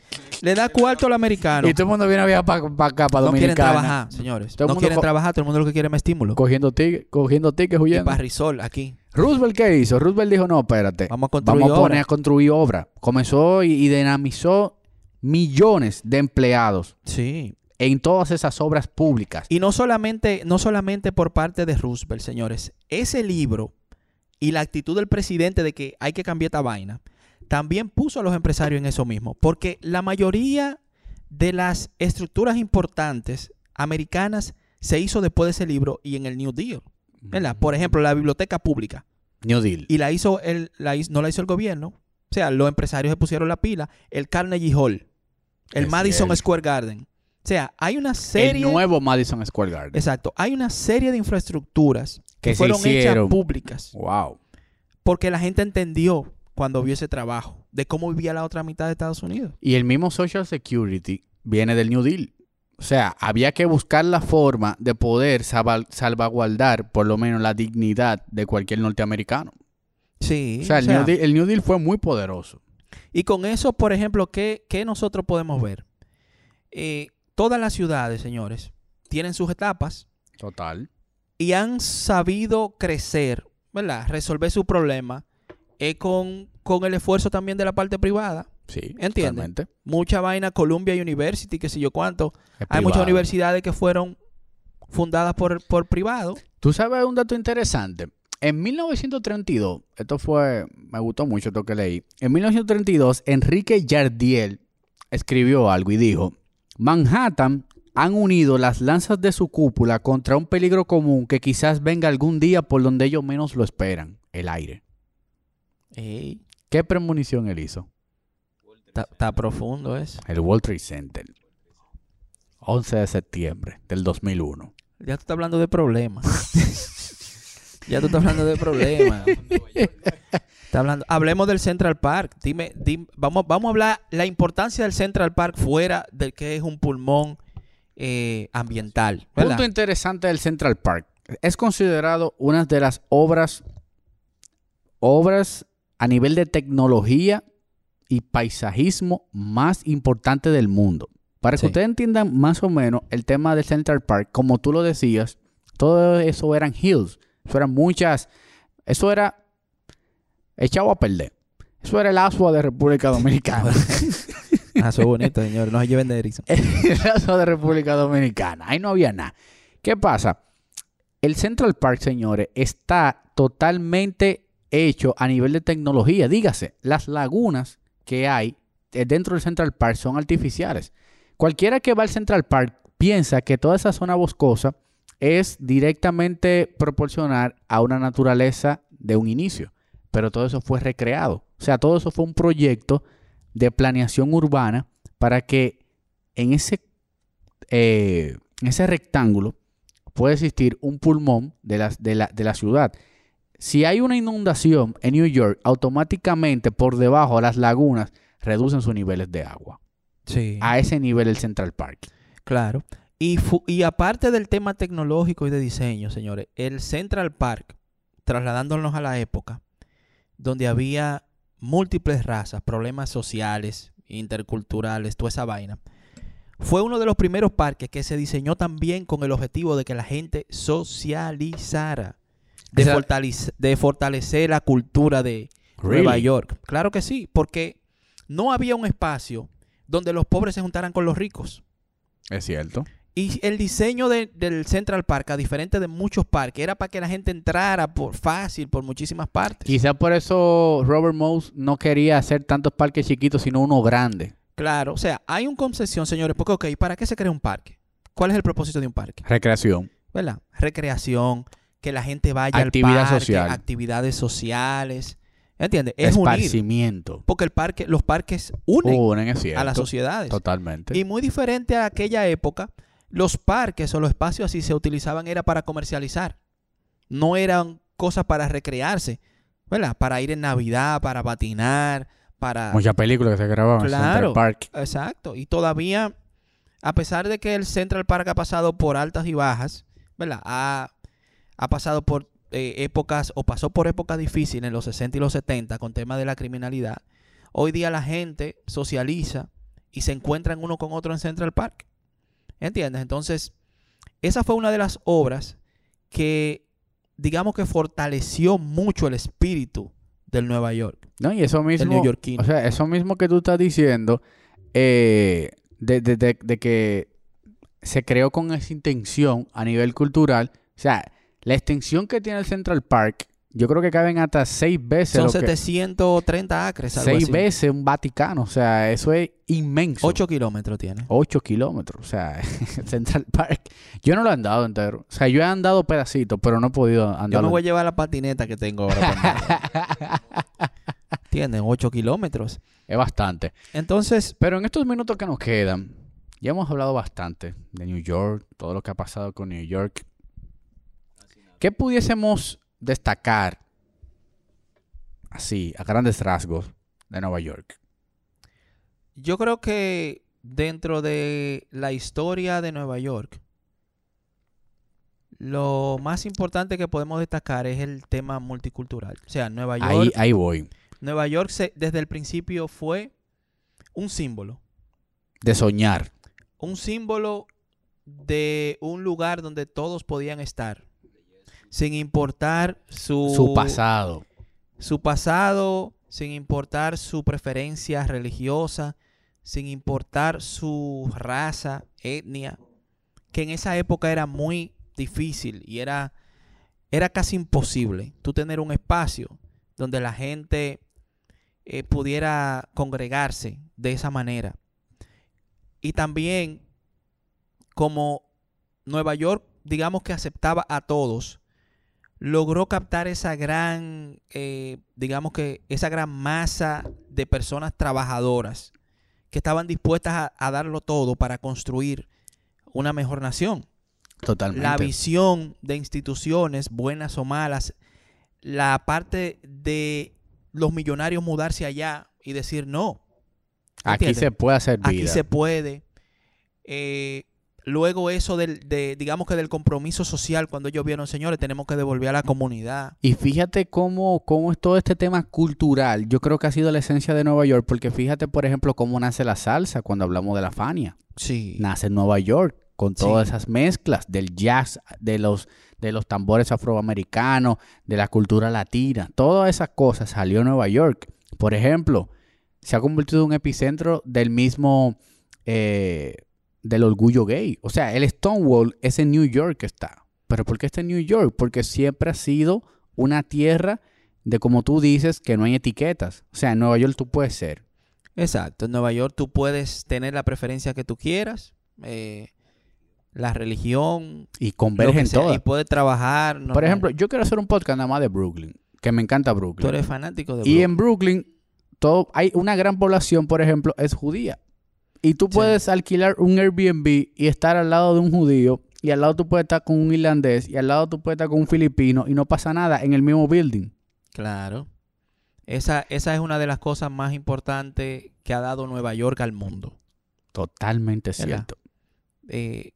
Speaker 1: Le da cuarto al americano.
Speaker 2: Y todo el mundo viene a viajar para acá, para
Speaker 1: no quieren trabajar, señores.
Speaker 2: Todo el
Speaker 1: no
Speaker 2: mundo
Speaker 1: quieren trabajar. Todo el mundo lo que quiere es más estímulo.
Speaker 2: Cogiendo tickets, cogiendo tickets,
Speaker 1: Y
Speaker 2: huyendo.
Speaker 1: Parrisol aquí.
Speaker 2: Roosevelt, ¿qué hizo? Roosevelt dijo, no, espérate.
Speaker 1: Vamos a construir
Speaker 2: Vamos a poner
Speaker 1: obra.
Speaker 2: a construir obra. Comenzó y, y dinamizó millones de empleados
Speaker 1: Sí.
Speaker 2: en todas esas obras públicas.
Speaker 1: Y no solamente, no solamente por parte de Roosevelt, señores. Ese libro y la actitud del presidente de que hay que cambiar esta vaina, también puso a los empresarios en eso mismo. Porque la mayoría de las estructuras importantes americanas se hizo después de ese libro y en el New Deal. ¿verdad? Por ejemplo, la biblioteca pública.
Speaker 2: New Deal.
Speaker 1: Y la hizo el, la no la hizo el gobierno. O sea, los empresarios se pusieron la pila. El Carnegie Hall. El
Speaker 2: Es
Speaker 1: Madison. Square Garden. O sea, hay una
Speaker 2: El
Speaker 1: serie...
Speaker 2: nuevo Madison Square Garden.
Speaker 1: Exacto. Hay una serie de infraestructuras que,
Speaker 2: Que se
Speaker 1: fueron hechas
Speaker 2: hicieron.
Speaker 1: públicas
Speaker 2: Wow.
Speaker 1: porque la gente entendió cuando vio ese trabajo de cómo vivía la otra mitad de Estados Unidos.
Speaker 2: Y el mismo Social Security viene del New Deal. O sea, había que buscar la forma de poder salva- salvaguardar por lo menos la dignidad de cualquier norteamericano.
Speaker 1: Sí.
Speaker 2: O sea, el,
Speaker 1: o sea,
Speaker 2: New Deal, el New Deal fue muy poderoso.
Speaker 1: y con eso, por ejemplo, ¿qué, qué nosotros podemos ver? Eh, todas las ciudades, señores, tienen sus etapas
Speaker 2: Total.
Speaker 1: y han sabido crecer, ¿verdad? Resolver su problema eh, con, con el esfuerzo también de la parte privada.
Speaker 2: Sí,
Speaker 1: ¿Entiendes? Mucha vaina, Columbia University, qué sé yo cuánto.
Speaker 2: Es
Speaker 1: Hay muchas universidades que fueron fundadas por, por privado.
Speaker 2: Tú sabes un dato interesante. En 1932, esto fue, me gustó mucho esto que leí. En 1932, Enrique Jardiel escribió algo y dijo: Manhattan han unido las lanzas de su cúpula contra un peligro común que quizás venga algún día por donde ellos menos lo esperan: el aire.
Speaker 1: Ey,
Speaker 2: ¿Qué premonición él hizo?
Speaker 1: está, profundo eso.
Speaker 2: El World Trade Center. 11 de septiembre del 2001.
Speaker 1: Ya tú estás hablando de problemas. ya tú estás hablando de problemas. Está hablando, hablemos del Central Park. Dime, dim- vamos, vamos a hablar la importancia del Central Park fuera del que es un pulmón eh, ambiental. ¿verdad?
Speaker 2: Punto interesante del Central Park. Es considerado una de las obras, obras a nivel de tecnología y paisajismo más importante del mundo. Para que ustedes entiendan más o menos el tema del Central Park, como tú lo decías, todo eso eran hills. Eso eran muchas. Eso era echado a perder. Eso era el asua de República Dominicana.
Speaker 1: Ah, eso es bonito, señor. No se lleven de risa.
Speaker 2: el brazo de República Dominicana. Ahí no había nada. ¿Qué pasa? El Central Park, señores, está totalmente hecho a nivel de tecnología. Dígase, las lagunas que hay eh, dentro del Central Park son artificiales. Cualquiera que va al Central Park piensa que toda esa zona boscosa es directamente proporcional a una naturaleza de un inicio. Pero todo eso fue recreado. O sea, todo eso fue un proyecto de planeación urbana para que en ese, eh, ese rectángulo pueda existir un pulmón de la, de, la, de la ciudad. Si hay una inundación en New York, automáticamente por debajo las lagunas reducen sus niveles de agua.
Speaker 1: Sí.
Speaker 2: A ese nivel el Central Park.
Speaker 1: Claro. Y, y aparte del tema tecnológico y de diseño, señores, el Central Park, trasladándonos a la época, donde había múltiples razas, problemas sociales, interculturales, toda esa vaina, fue uno de los primeros parques que se diseñó también con el objetivo de que la gente socializara, de,
Speaker 2: Esa-
Speaker 1: fortalece- de fortalecer la cultura de Nueva? York. Claro que sí, porque no había un espacio donde los pobres se juntaran con los ricos.
Speaker 2: Es cierto.
Speaker 1: Y el diseño de- del Central Park, a diferente de muchos parques, era para que la gente entrara por fácil por muchísimas partes.
Speaker 2: Quizá por eso Robert Mouse no quería hacer tantos parques chiquitos, sino uno grande.
Speaker 1: Claro, o sea, hay una concesión, señores, porque, ok, ¿para qué se crea un parque? ¿Cuál es el propósito de un parque?
Speaker 2: Recreación.
Speaker 1: ¿Verdad? Recreación, que la gente vaya
Speaker 2: Actividad
Speaker 1: al parque,
Speaker 2: social.
Speaker 1: actividades sociales. ¿Entiendes? Es unir.
Speaker 2: Esparcimiento.
Speaker 1: Porque el parque, los parques unen
Speaker 2: Unen, es cierto.
Speaker 1: a las sociedades.
Speaker 2: Totalmente.
Speaker 1: Y muy diferente a aquella época, los parques o los espacios así se utilizaban era para comercializar. No eran cosas para recrearse, ¿verdad? Para ir en Navidad, para patinar, para...
Speaker 2: Muchas películas que se grababan en. Central Park.
Speaker 1: Exacto. Y todavía, a pesar de que el Central Park ha pasado por altas y bajas, ¿verdad? Ha, ha pasado por eh, épocas o pasó por épocas difíciles en los 60 y los 70 con temas de la criminalidad. Hoy día la gente socializa y se encuentran uno con otro en Central Park. ¿Entiendes? Entonces, esa fue una de las obras que, digamos que fortaleció mucho el espíritu del Nueva York,
Speaker 2: No, y eso mismo.
Speaker 1: neoyorquino.
Speaker 2: O sea, eso mismo que tú estás diciendo, eh, de, de- de- de que se creó con esa intención a nivel cultural. O sea, la extensión que tiene el Central Park, yo creo que caben hasta seis veces.
Speaker 1: Son
Speaker 2: lo que-
Speaker 1: 730 acres, algo
Speaker 2: seis
Speaker 1: así.
Speaker 2: veces un Vaticano. O sea, eso es inmenso.
Speaker 1: 8 kilómetros tiene.
Speaker 2: 8 kilómetros. O sea, Central Park. Yo no lo he andado entero. O sea, yo he andado pedacitos, pero no he podido
Speaker 1: Yo
Speaker 2: andar.
Speaker 1: me voy a llevar la patineta que tengo ahora. Tienen 8 kilómetros.
Speaker 2: es bastante.
Speaker 1: Entonces,
Speaker 2: Pero en estos minutos que nos quedan, ya hemos hablado bastante de New York, todo lo que ha pasado con New York. ¿Qué pudiésemos destacar así, a grandes rasgos, de Nueva York?
Speaker 1: yo creo que dentro de la historia de Nueva York, lo más importante que podemos destacar es el tema multicultural. O sea, Nueva York,
Speaker 2: Ahí, ahí voy.
Speaker 1: Nueva York se- desde el principio fue un símbolo.
Speaker 2: De soñar.
Speaker 1: un símbolo de un lugar donde todos podían estar, sin importar su,
Speaker 2: Su pasado.
Speaker 1: su pasado, sin importar su preferencia religiosa, sin importar su raza, etnia, que en esa época era muy difícil y era, era casi imposible tú tener un espacio donde la gente eh, pudiera congregarse de esa manera. Y también como Nueva York, digamos que aceptaba a todos, logró captar esa gran, eh, digamos que esa gran masa de personas trabajadoras que estaban dispuestas a, a darlo todo para construir una mejor nación.
Speaker 2: Totalmente.
Speaker 1: La visión de instituciones, buenas o malas, la parte de los millonarios mudarse allá y decir no.
Speaker 2: Aquí
Speaker 1: ¿entiendes?
Speaker 2: se puede hacer vida.
Speaker 1: Aquí se puede. Eh, luego eso del, de, digamos que del compromiso social, cuando ellos vieron, señores, tenemos que devolver a la comunidad.
Speaker 2: Y fíjate cómo, cómo es todo este tema cultural. Yo creo que ha sido la esencia de Nueva York, porque fíjate, por ejemplo, cómo nace la salsa cuando hablamos de la Fania.
Speaker 1: Sí.
Speaker 2: Nace en Nueva York con todas
Speaker 1: Sí.
Speaker 2: esas mezclas del jazz, de los, de los tambores afroamericanos, de la cultura latina. Todas esas cosas salió en Nueva York. Por ejemplo, se ha convertido en un epicentro del mismo, eh, del orgullo gay. O sea, el Stonewall es en New York que está. ¿Pero por qué está en New York? Porque siempre ha sido una tierra de, como tú dices, que no hay etiquetas. O sea, en Nueva York tú puedes ser.
Speaker 1: Exacto. En Nueva York tú puedes tener la preferencia que tú quieras, eh, la religión,
Speaker 2: Y convergen todas.
Speaker 1: y puedes trabajar.
Speaker 2: Por ejemplo, yo quiero hacer un podcast nada más de Brooklyn, que me encanta
Speaker 1: tú
Speaker 2: Brooklyn.
Speaker 1: eres fanático de
Speaker 2: Y
Speaker 1: Brooklyn.
Speaker 2: en Brooklyn, todo, hay una gran población, por ejemplo, es judía. Y tú
Speaker 1: Sí.
Speaker 2: puedes alquilar un Airbnb y estar al lado de un judío, y al lado tú puedes estar con un irlandés, y al lado tú puedes estar con un filipino, y no pasa nada en el mismo building.
Speaker 1: Claro. Esa, esa es una de las cosas más importantes que ha dado Nueva York al mundo.
Speaker 2: Totalmente
Speaker 1: ¿Verdad?
Speaker 2: cierto.
Speaker 1: Eh,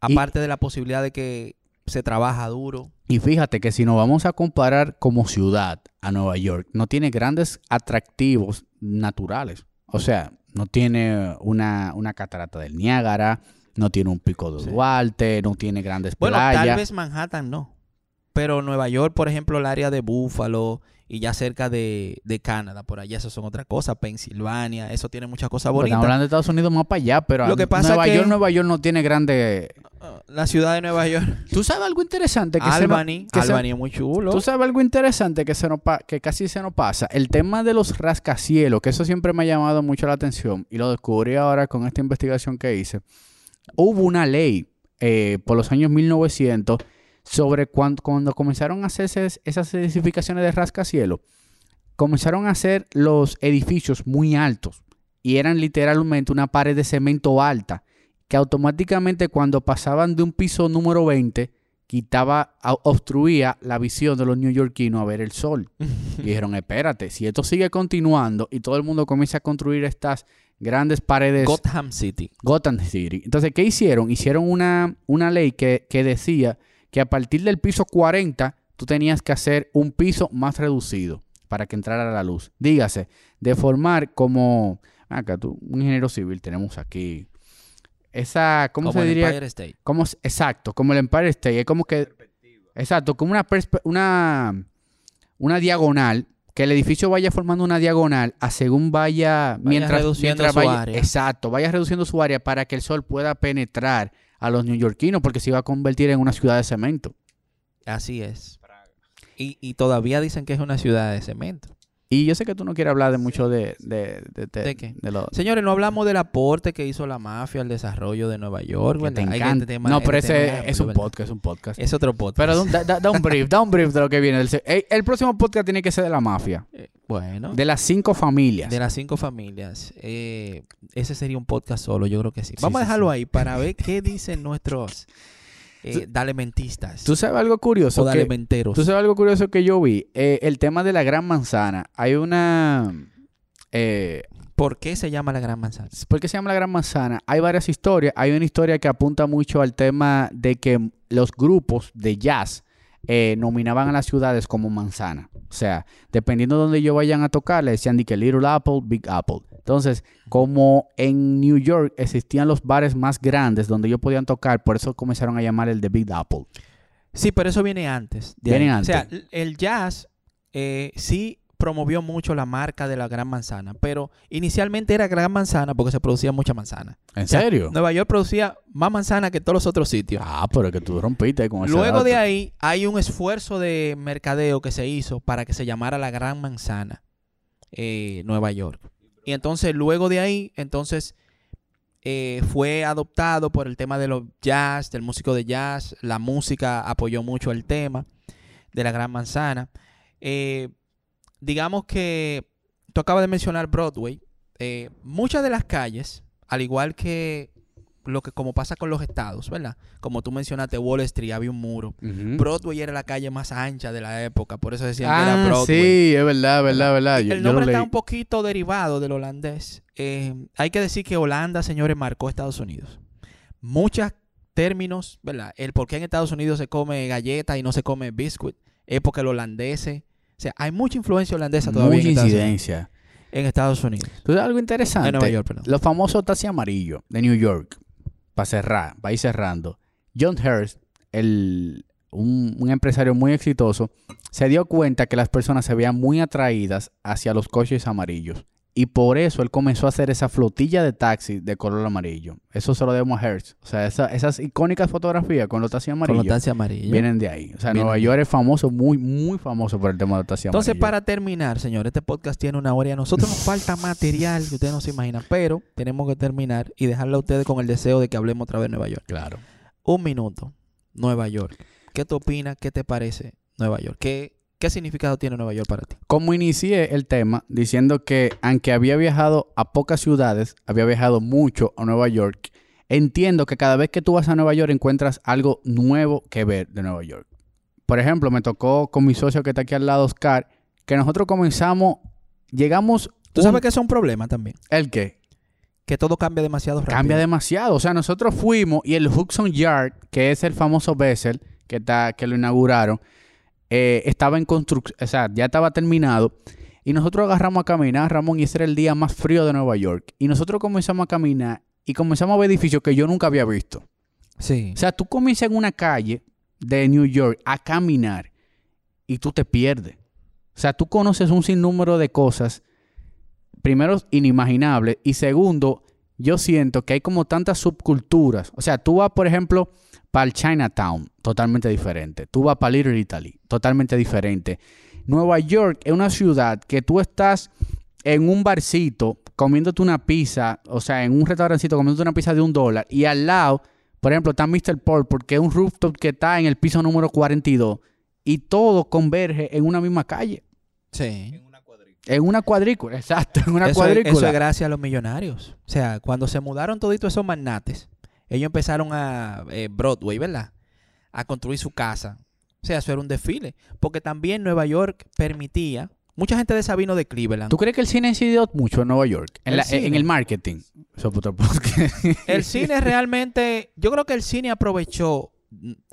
Speaker 1: aparte de la posibilidad de que se trabaja duro.
Speaker 2: Y fíjate que si nos vamos a comparar como ciudad a Nueva York, no tiene grandes atractivos naturales. O sea, no tiene una, una catarata del Niágara, no tiene un pico de
Speaker 1: Sí.
Speaker 2: Duarte, no tiene grandes
Speaker 1: Bueno,
Speaker 2: playas.
Speaker 1: tal vez Manhattan no. Pero Nueva York, por ejemplo, el área de Buffalo y ya cerca de, de Canadá, por allá, eso son otra cosa. Pensilvania, eso tiene muchas cosas
Speaker 2: Pues
Speaker 1: bonitas.
Speaker 2: Estamos hablando de Estados Unidos más para allá, pero
Speaker 1: Lo que pasa
Speaker 2: Nueva
Speaker 1: que-
Speaker 2: York, Nueva York no tiene grandes...
Speaker 1: Ah, La ciudad de Nueva York.
Speaker 2: ¿Tú sabes algo interesante? Que se nos-
Speaker 1: Albany.
Speaker 2: que se-
Speaker 1: Albany es muy chulo.
Speaker 2: ¿Tú sabes algo interesante que, se nos pa- que casi se nos pasa? El tema de los rascacielos, que eso siempre me ha llamado mucho la atención y lo descubrí ahora con esta investigación que hice. Hubo una ley eh, por los años 1900 sobre cuan- cuando comenzaron a hacerse es- esas edificaciones de rascacielos, comenzaron a hacer los edificios muy altos y eran literalmente una pared de cemento alta que automáticamente cuando pasaban de un piso número 20 quitaba, obstruía la visión de los neoyorquinos a ver el sol. Y dijeron, espérate, si esto sigue continuando y todo el mundo comienza a construir estas grandes paredes
Speaker 1: Gotham City.
Speaker 2: Gotham City. Entonces, ¿qué hicieron? Hicieron una, una ley que, que decía que a partir del piso 40 tú tenías que hacer un piso más reducido para que entrara la luz. Dígase, de formar como... Acá, tú, un ingeniero civil tenemos aquí. Esa, ¿cómo
Speaker 1: como
Speaker 2: se
Speaker 1: el
Speaker 2: diría?
Speaker 1: Empire State.
Speaker 2: Como, exacto, como el Empire State. Es como que. Exacto, como una, una, una diagonal. Que el edificio vaya formando una diagonal a según vaya. mientras,
Speaker 1: reduciendo
Speaker 2: mientras
Speaker 1: su
Speaker 2: vaya.
Speaker 1: área.
Speaker 2: Exacto, vaya reduciendo su área para que el sol pueda penetrar a los neoyorquinos, porque se iba a convertir en una ciudad de cemento.
Speaker 1: Así es. Y, y todavía dicen que es una ciudad de cemento.
Speaker 2: Y yo sé que tú no quieres hablar de mucho de. ¿De, de, de-
Speaker 1: ¿De qué?
Speaker 2: lo-
Speaker 1: Señores, no hablamos del aporte que hizo la mafia al desarrollo de Nueva York,
Speaker 2: te encanta.
Speaker 1: este tema-
Speaker 2: no, pero ese es un
Speaker 1: ¿verdad?
Speaker 2: podcast, es un podcast.
Speaker 1: Es otro podcast.
Speaker 2: Pero da, da- da un brief, da un brief de lo que viene. El, próximo podcast tiene que ser de la mafia.
Speaker 1: Eh, bueno,
Speaker 2: De las cinco familias.
Speaker 1: de las cinco familias. eh, ese sería un podcast solo, yo creo que sí.
Speaker 2: Sí,
Speaker 1: Vamos a dejarlo
Speaker 2: sí.
Speaker 1: ahí para ver qué dicen nuestros eh, dalementistas
Speaker 2: ¿Tú sabes algo curioso?
Speaker 1: o
Speaker 2: que-
Speaker 1: dalementeros.
Speaker 2: ¿Tú sabes algo curioso que yo vi? Eh, el tema de la gran manzana. Hay una... eh,
Speaker 1: ¿Por qué se llama la Gran Manzana?
Speaker 2: ¿Por qué se llama la gran manzana? Hay varias historias. Hay una historia que apunta mucho al tema de que los grupos de jazz eh, nominaban a las ciudades como manzana. O sea, dependiendo de donde ellos vayan a tocar, le decían de que Little Apple, Big Apple. Entonces, como en New York existían los bares más grandes donde ellos podían tocar, por eso comenzaron a llamar el de Big Apple.
Speaker 1: Sí, pero eso viene antes.
Speaker 2: Viene
Speaker 1: ahí. O sea,
Speaker 2: antes.
Speaker 1: el jazz eh, sí promovió mucho la marca de la Gran Manzana, pero inicialmente era Gran Manzana porque se producía mucha manzana.
Speaker 2: ¿En
Speaker 1: O sea,
Speaker 2: serio?
Speaker 1: Nueva York producía más manzana que todos los otros sitios.
Speaker 2: Ah, pero es que tú rompiste con ese
Speaker 1: Luego de ahí hay un esfuerzo de mercadeo que se hizo para que se llamara la Gran Manzana, eh, Nueva York. Y entonces luego de ahí, entonces eh, fue adoptado por el tema de los jazz, del músico de jazz. La música apoyó mucho el tema de la Gran Manzana. Eh, digamos que tú acabas de mencionar Broadway. Eh, muchas de las calles, al igual que lo que como pasa con los estados, ¿verdad? Como tú mencionaste, Wall Street había un muro. Broadway era la calle más ancha de la época, por eso decían que era
Speaker 2: Ah,
Speaker 1: Broadway.
Speaker 2: sí, es verdad, verdad, verdad. Yo,
Speaker 1: El
Speaker 2: yo
Speaker 1: nombre está
Speaker 2: leí.
Speaker 1: un poquito derivado del holandés. Eh, hay que decir que Holanda, señores, marcó Estados Unidos. Muchos términos, ¿verdad? El por qué en Estados Unidos se come galleta y no se come biscuit es porque el holandés, o sea, hay mucha influencia holandesa todavía
Speaker 2: Mucha
Speaker 1: en Estados, Unidos,
Speaker 2: incidencia.
Speaker 1: en Estados Unidos.
Speaker 2: ¿Tú sabes algo interesante?
Speaker 1: En Nueva York, perdón.
Speaker 2: Los famosos taxi amarillos de New York, para cerrar, para ir cerrando. John Hearst, el, un, un empresario muy exitoso, se dio cuenta que las personas se veían muy atraídas hacia los coches amarillos. Y por eso él comenzó a hacer esa flotilla de taxis de color amarillo. Eso se lo debemos a Hearst. O sea, esa- esas icónicas fotografías con los taxis
Speaker 1: Con
Speaker 2: amarillos
Speaker 1: los taxis amarillos.
Speaker 2: vienen de ahí. O sea,
Speaker 1: Vienen
Speaker 2: Nueva York es famoso, muy, muy famoso por el tema de los taxis
Speaker 1: Entonces,
Speaker 2: amarillos.
Speaker 1: para terminar, señor, este podcast tiene una hora y a nosotros nos falta material que ustedes no se imaginan, pero tenemos que terminar y dejarle a ustedes con el deseo de que hablemos otra vez de Nueva York.
Speaker 2: Claro.
Speaker 1: Un minuto. Nueva York. ¿Qué te opinas? ¿Qué te parece Nueva York? ¿Qué, qué significado tiene Nueva York para ti?
Speaker 2: Como inicié el tema diciendo que aunque había viajado a pocas ciudades, había viajado mucho a Nueva York, entiendo que cada vez que tú vas a Nueva York encuentras algo nuevo que ver de Nueva York. Por ejemplo, me tocó con mi socio que está aquí al lado, Oscar, que nosotros comenzamos, llegamos...
Speaker 1: Tú
Speaker 2: un-
Speaker 1: sabes que es un problema también.
Speaker 2: ¿El qué?
Speaker 1: Que todo cambia demasiado rápido.
Speaker 2: Cambia demasiado. O sea, nosotros fuimos y el Hudson Yard, que es el famoso Bessel, que, está, que lo inauguraron, eh, estaba en construcción, o sea, ya estaba terminado. Y nosotros agarramos a caminar, Ramón, y ese era el día más frío de Nueva York. Y nosotros comenzamos a caminar y comenzamos a ver edificios que yo nunca había visto.
Speaker 1: Sí.
Speaker 2: O sea, tú comienzas en una calle de New York a caminar y tú te pierdes. O sea, tú conoces un sinnúmero de cosas, primero, inimaginables, y segundo, yo siento que hay como tantas subculturas. O sea, tú vas, por ejemplo, para el Chinatown, totalmente diferente. Tú vas para Little Italy, totalmente diferente. Nueva York es una ciudad que tú estás en un barcito comiéndote una pizza, o sea, en un restaurancito comiéndote una pizza de un dólar, y al lado, por ejemplo, está Mr. Paul, porque es un rooftop que está en el piso número 42, y todo converge en una misma calle.
Speaker 1: sí.
Speaker 2: En una cuadrícula, exacto, en una
Speaker 1: Eso
Speaker 2: cuadrícula.
Speaker 1: eso es gracias a los millonarios. O sea, cuando se mudaron toditos esos magnates, ellos empezaron a eh, Broadway, ¿verdad? A construir su casa. O sea, eso era un desfile. Porque también Nueva York permitía. Mucha gente de esa vino de Cleveland.
Speaker 2: ¿Tú crees que el cine incidió mucho en Nueva York? En,
Speaker 1: El
Speaker 2: la-
Speaker 1: cine.
Speaker 2: en el marketing.
Speaker 1: El cine realmente, yo creo que el cine aprovechó,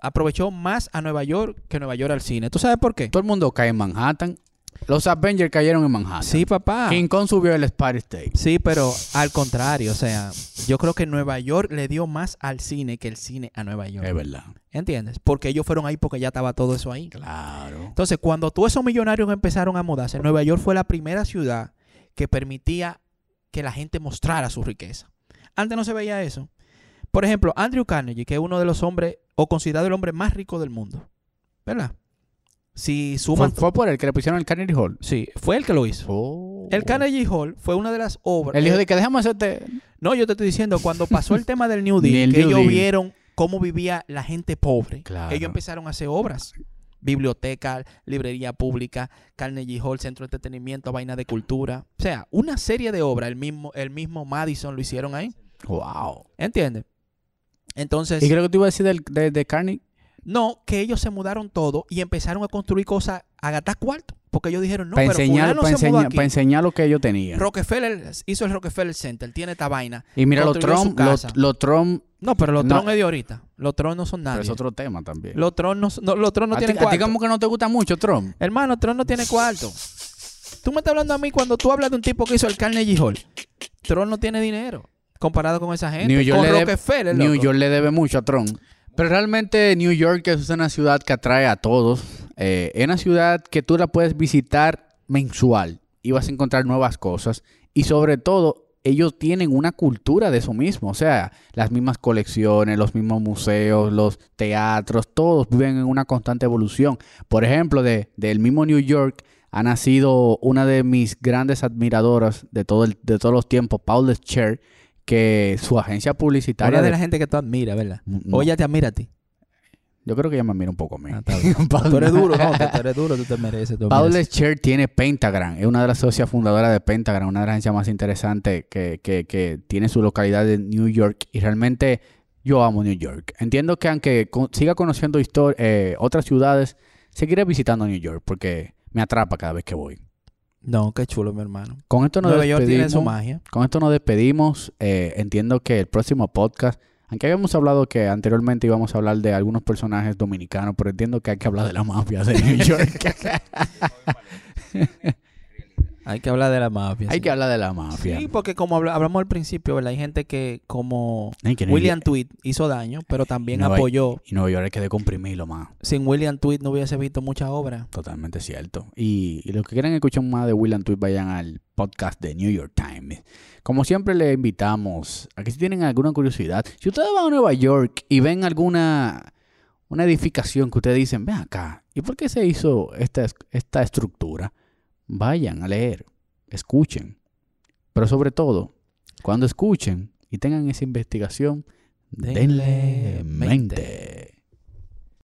Speaker 1: aprovechó más a Nueva York que Nueva York al cine. ¿Tú sabes por qué?
Speaker 2: Todo el mundo cae en Manhattan. Los Avengers cayeron en Manhattan.
Speaker 1: Sí, papá.
Speaker 2: King Kong subió el Spider State.
Speaker 1: Sí, pero al contrario, o sea, yo creo que Nueva York le dio más al cine que el cine a Nueva York.
Speaker 2: Es verdad.
Speaker 1: ¿Entiendes? Porque ellos fueron ahí porque ya estaba todo eso ahí.
Speaker 2: Claro.
Speaker 1: Entonces, cuando todos esos millonarios empezaron a mudarse, Nueva York fue la primera ciudad que permitía que la gente mostrara su riqueza. Antes no se veía eso. Por ejemplo, Andrew Carnegie, que es uno de los hombres, o considerado el hombre más rico del mundo. ¿Verdad? Si
Speaker 2: Fue,
Speaker 1: suman...
Speaker 2: fue por el que le pusieron el Carnegie Hall.
Speaker 1: Sí, fue el que lo hizo.
Speaker 2: Oh.
Speaker 1: El Carnegie Hall fue una de las obras...
Speaker 2: Él dijo de que dejamos hacerte.
Speaker 1: No, yo te estoy diciendo, cuando pasó el tema del New Deal,
Speaker 2: Del
Speaker 1: que
Speaker 2: New
Speaker 1: ellos
Speaker 2: Deal.
Speaker 1: vieron cómo vivía la gente pobre,
Speaker 2: Claro.
Speaker 1: ellos empezaron a hacer obras. Biblioteca, librería pública, Carnegie Hall, centro de entretenimiento, vaina de cultura. O sea, una serie de obras, el mismo, el mismo Madison lo hicieron ahí.
Speaker 2: Wow.
Speaker 1: ¿Entiendes? Entonces,
Speaker 2: ¿Y creo que te iba a decir del, de, de Carnegie?
Speaker 1: No, que ellos se mudaron todo y empezaron a construir cosas a gastar cuarto. Porque ellos dijeron, no,
Speaker 2: para
Speaker 1: pero
Speaker 2: enseñar, para
Speaker 1: aquí.
Speaker 2: para enseñar lo que ellos tenían.
Speaker 1: Rockefeller hizo el Rockefeller Center, tiene esta vaina.
Speaker 2: y mira, los Trump, los, los Trump,
Speaker 1: No, pero los
Speaker 2: No.
Speaker 1: Tron es de ahorita. Los Tron no son
Speaker 2: pero
Speaker 1: nadie.
Speaker 2: es otro tema también.
Speaker 1: Los Tron no, no- los Tron no
Speaker 2: a, ti,
Speaker 1: tienen
Speaker 2: a ti
Speaker 1: cuarto.
Speaker 2: como que no te gusta mucho Trump.
Speaker 1: Hermano, Tron no tiene cuarto. Tú me estás hablando a mí cuando tú hablas de un tipo que hizo el Carnegie Hall. Tron no tiene dinero comparado con esa gente.
Speaker 2: New York,
Speaker 1: con
Speaker 2: le debe, New. York le debe mucho a Trump. Pero realmente New York es una ciudad que atrae a todos. Eh, es una ciudad que tú la puedes visitar mensual y vas a encontrar nuevas cosas. Y sobre todo, ellos tienen una cultura de eso mismo. O sea, las mismas colecciones, los mismos museos, los teatros, todos viven en una constante evolución. Por ejemplo, de, del mismo New York ha nacido una de mis grandes admiradoras de, todo el- de todos los tiempos, Paul Scher, que su agencia publicitaria...
Speaker 1: Una de
Speaker 2: de-
Speaker 1: la gente que tú admiras, ¿verdad?
Speaker 2: No.
Speaker 1: O ella te admira a ti.
Speaker 2: Yo creo que ella me mira un poco a mí.
Speaker 1: Ah, tú eres duro, ¿no? Tú eres duro, tú te mereces. tú
Speaker 2: Paul. Scher tiene Pentagram, es una de las socias fundadoras de Pentagram, una de las agencias más interesantes que, que- que tiene su localidad en New York. Y realmente yo amo New York. Entiendo que aunque siga conociendo eh, otras ciudades, seguiré visitando New York porque me atrapa cada vez que voy.
Speaker 1: No, qué chulo, mi hermano.
Speaker 2: Con esto nos
Speaker 1: Nueva York tiene su
Speaker 2: despedimos.
Speaker 1: magia.
Speaker 2: Con esto nos despedimos. Eh, entiendo que el próximo podcast, aunque habíamos hablado que anteriormente íbamos a hablar de algunos personajes dominicanos, pero entiendo que hay que hablar de la mafia de New York.
Speaker 1: Hay que hablar de la mafia.
Speaker 2: hay
Speaker 1: sí.
Speaker 2: que hablar de la mafia.
Speaker 1: Sí, porque como habla- hablamos al principio, ¿verdad? Hay gente que como
Speaker 2: Ay, que no-
Speaker 1: William Tweed hizo daño, pero también
Speaker 2: No hay-
Speaker 1: apoyó.
Speaker 2: Y Nueva York hay que decomprimirlo más.
Speaker 1: Sin William Tweed no hubiese visto mucha obra.
Speaker 2: Totalmente cierto. Y, y los que quieran escuchar más de William Tweet, vayan al podcast de New York Times. Como siempre, le invitamos a que si tienen alguna curiosidad, si ustedes van a Nueva York y ven alguna una edificación que ustedes dicen, ven acá, ¿y por qué se hizo esta, es- esta estructura? Vayan a leer, escuchen. Pero sobre todo, cuando escuchen y tengan esa investigación,
Speaker 1: Denle
Speaker 2: mente.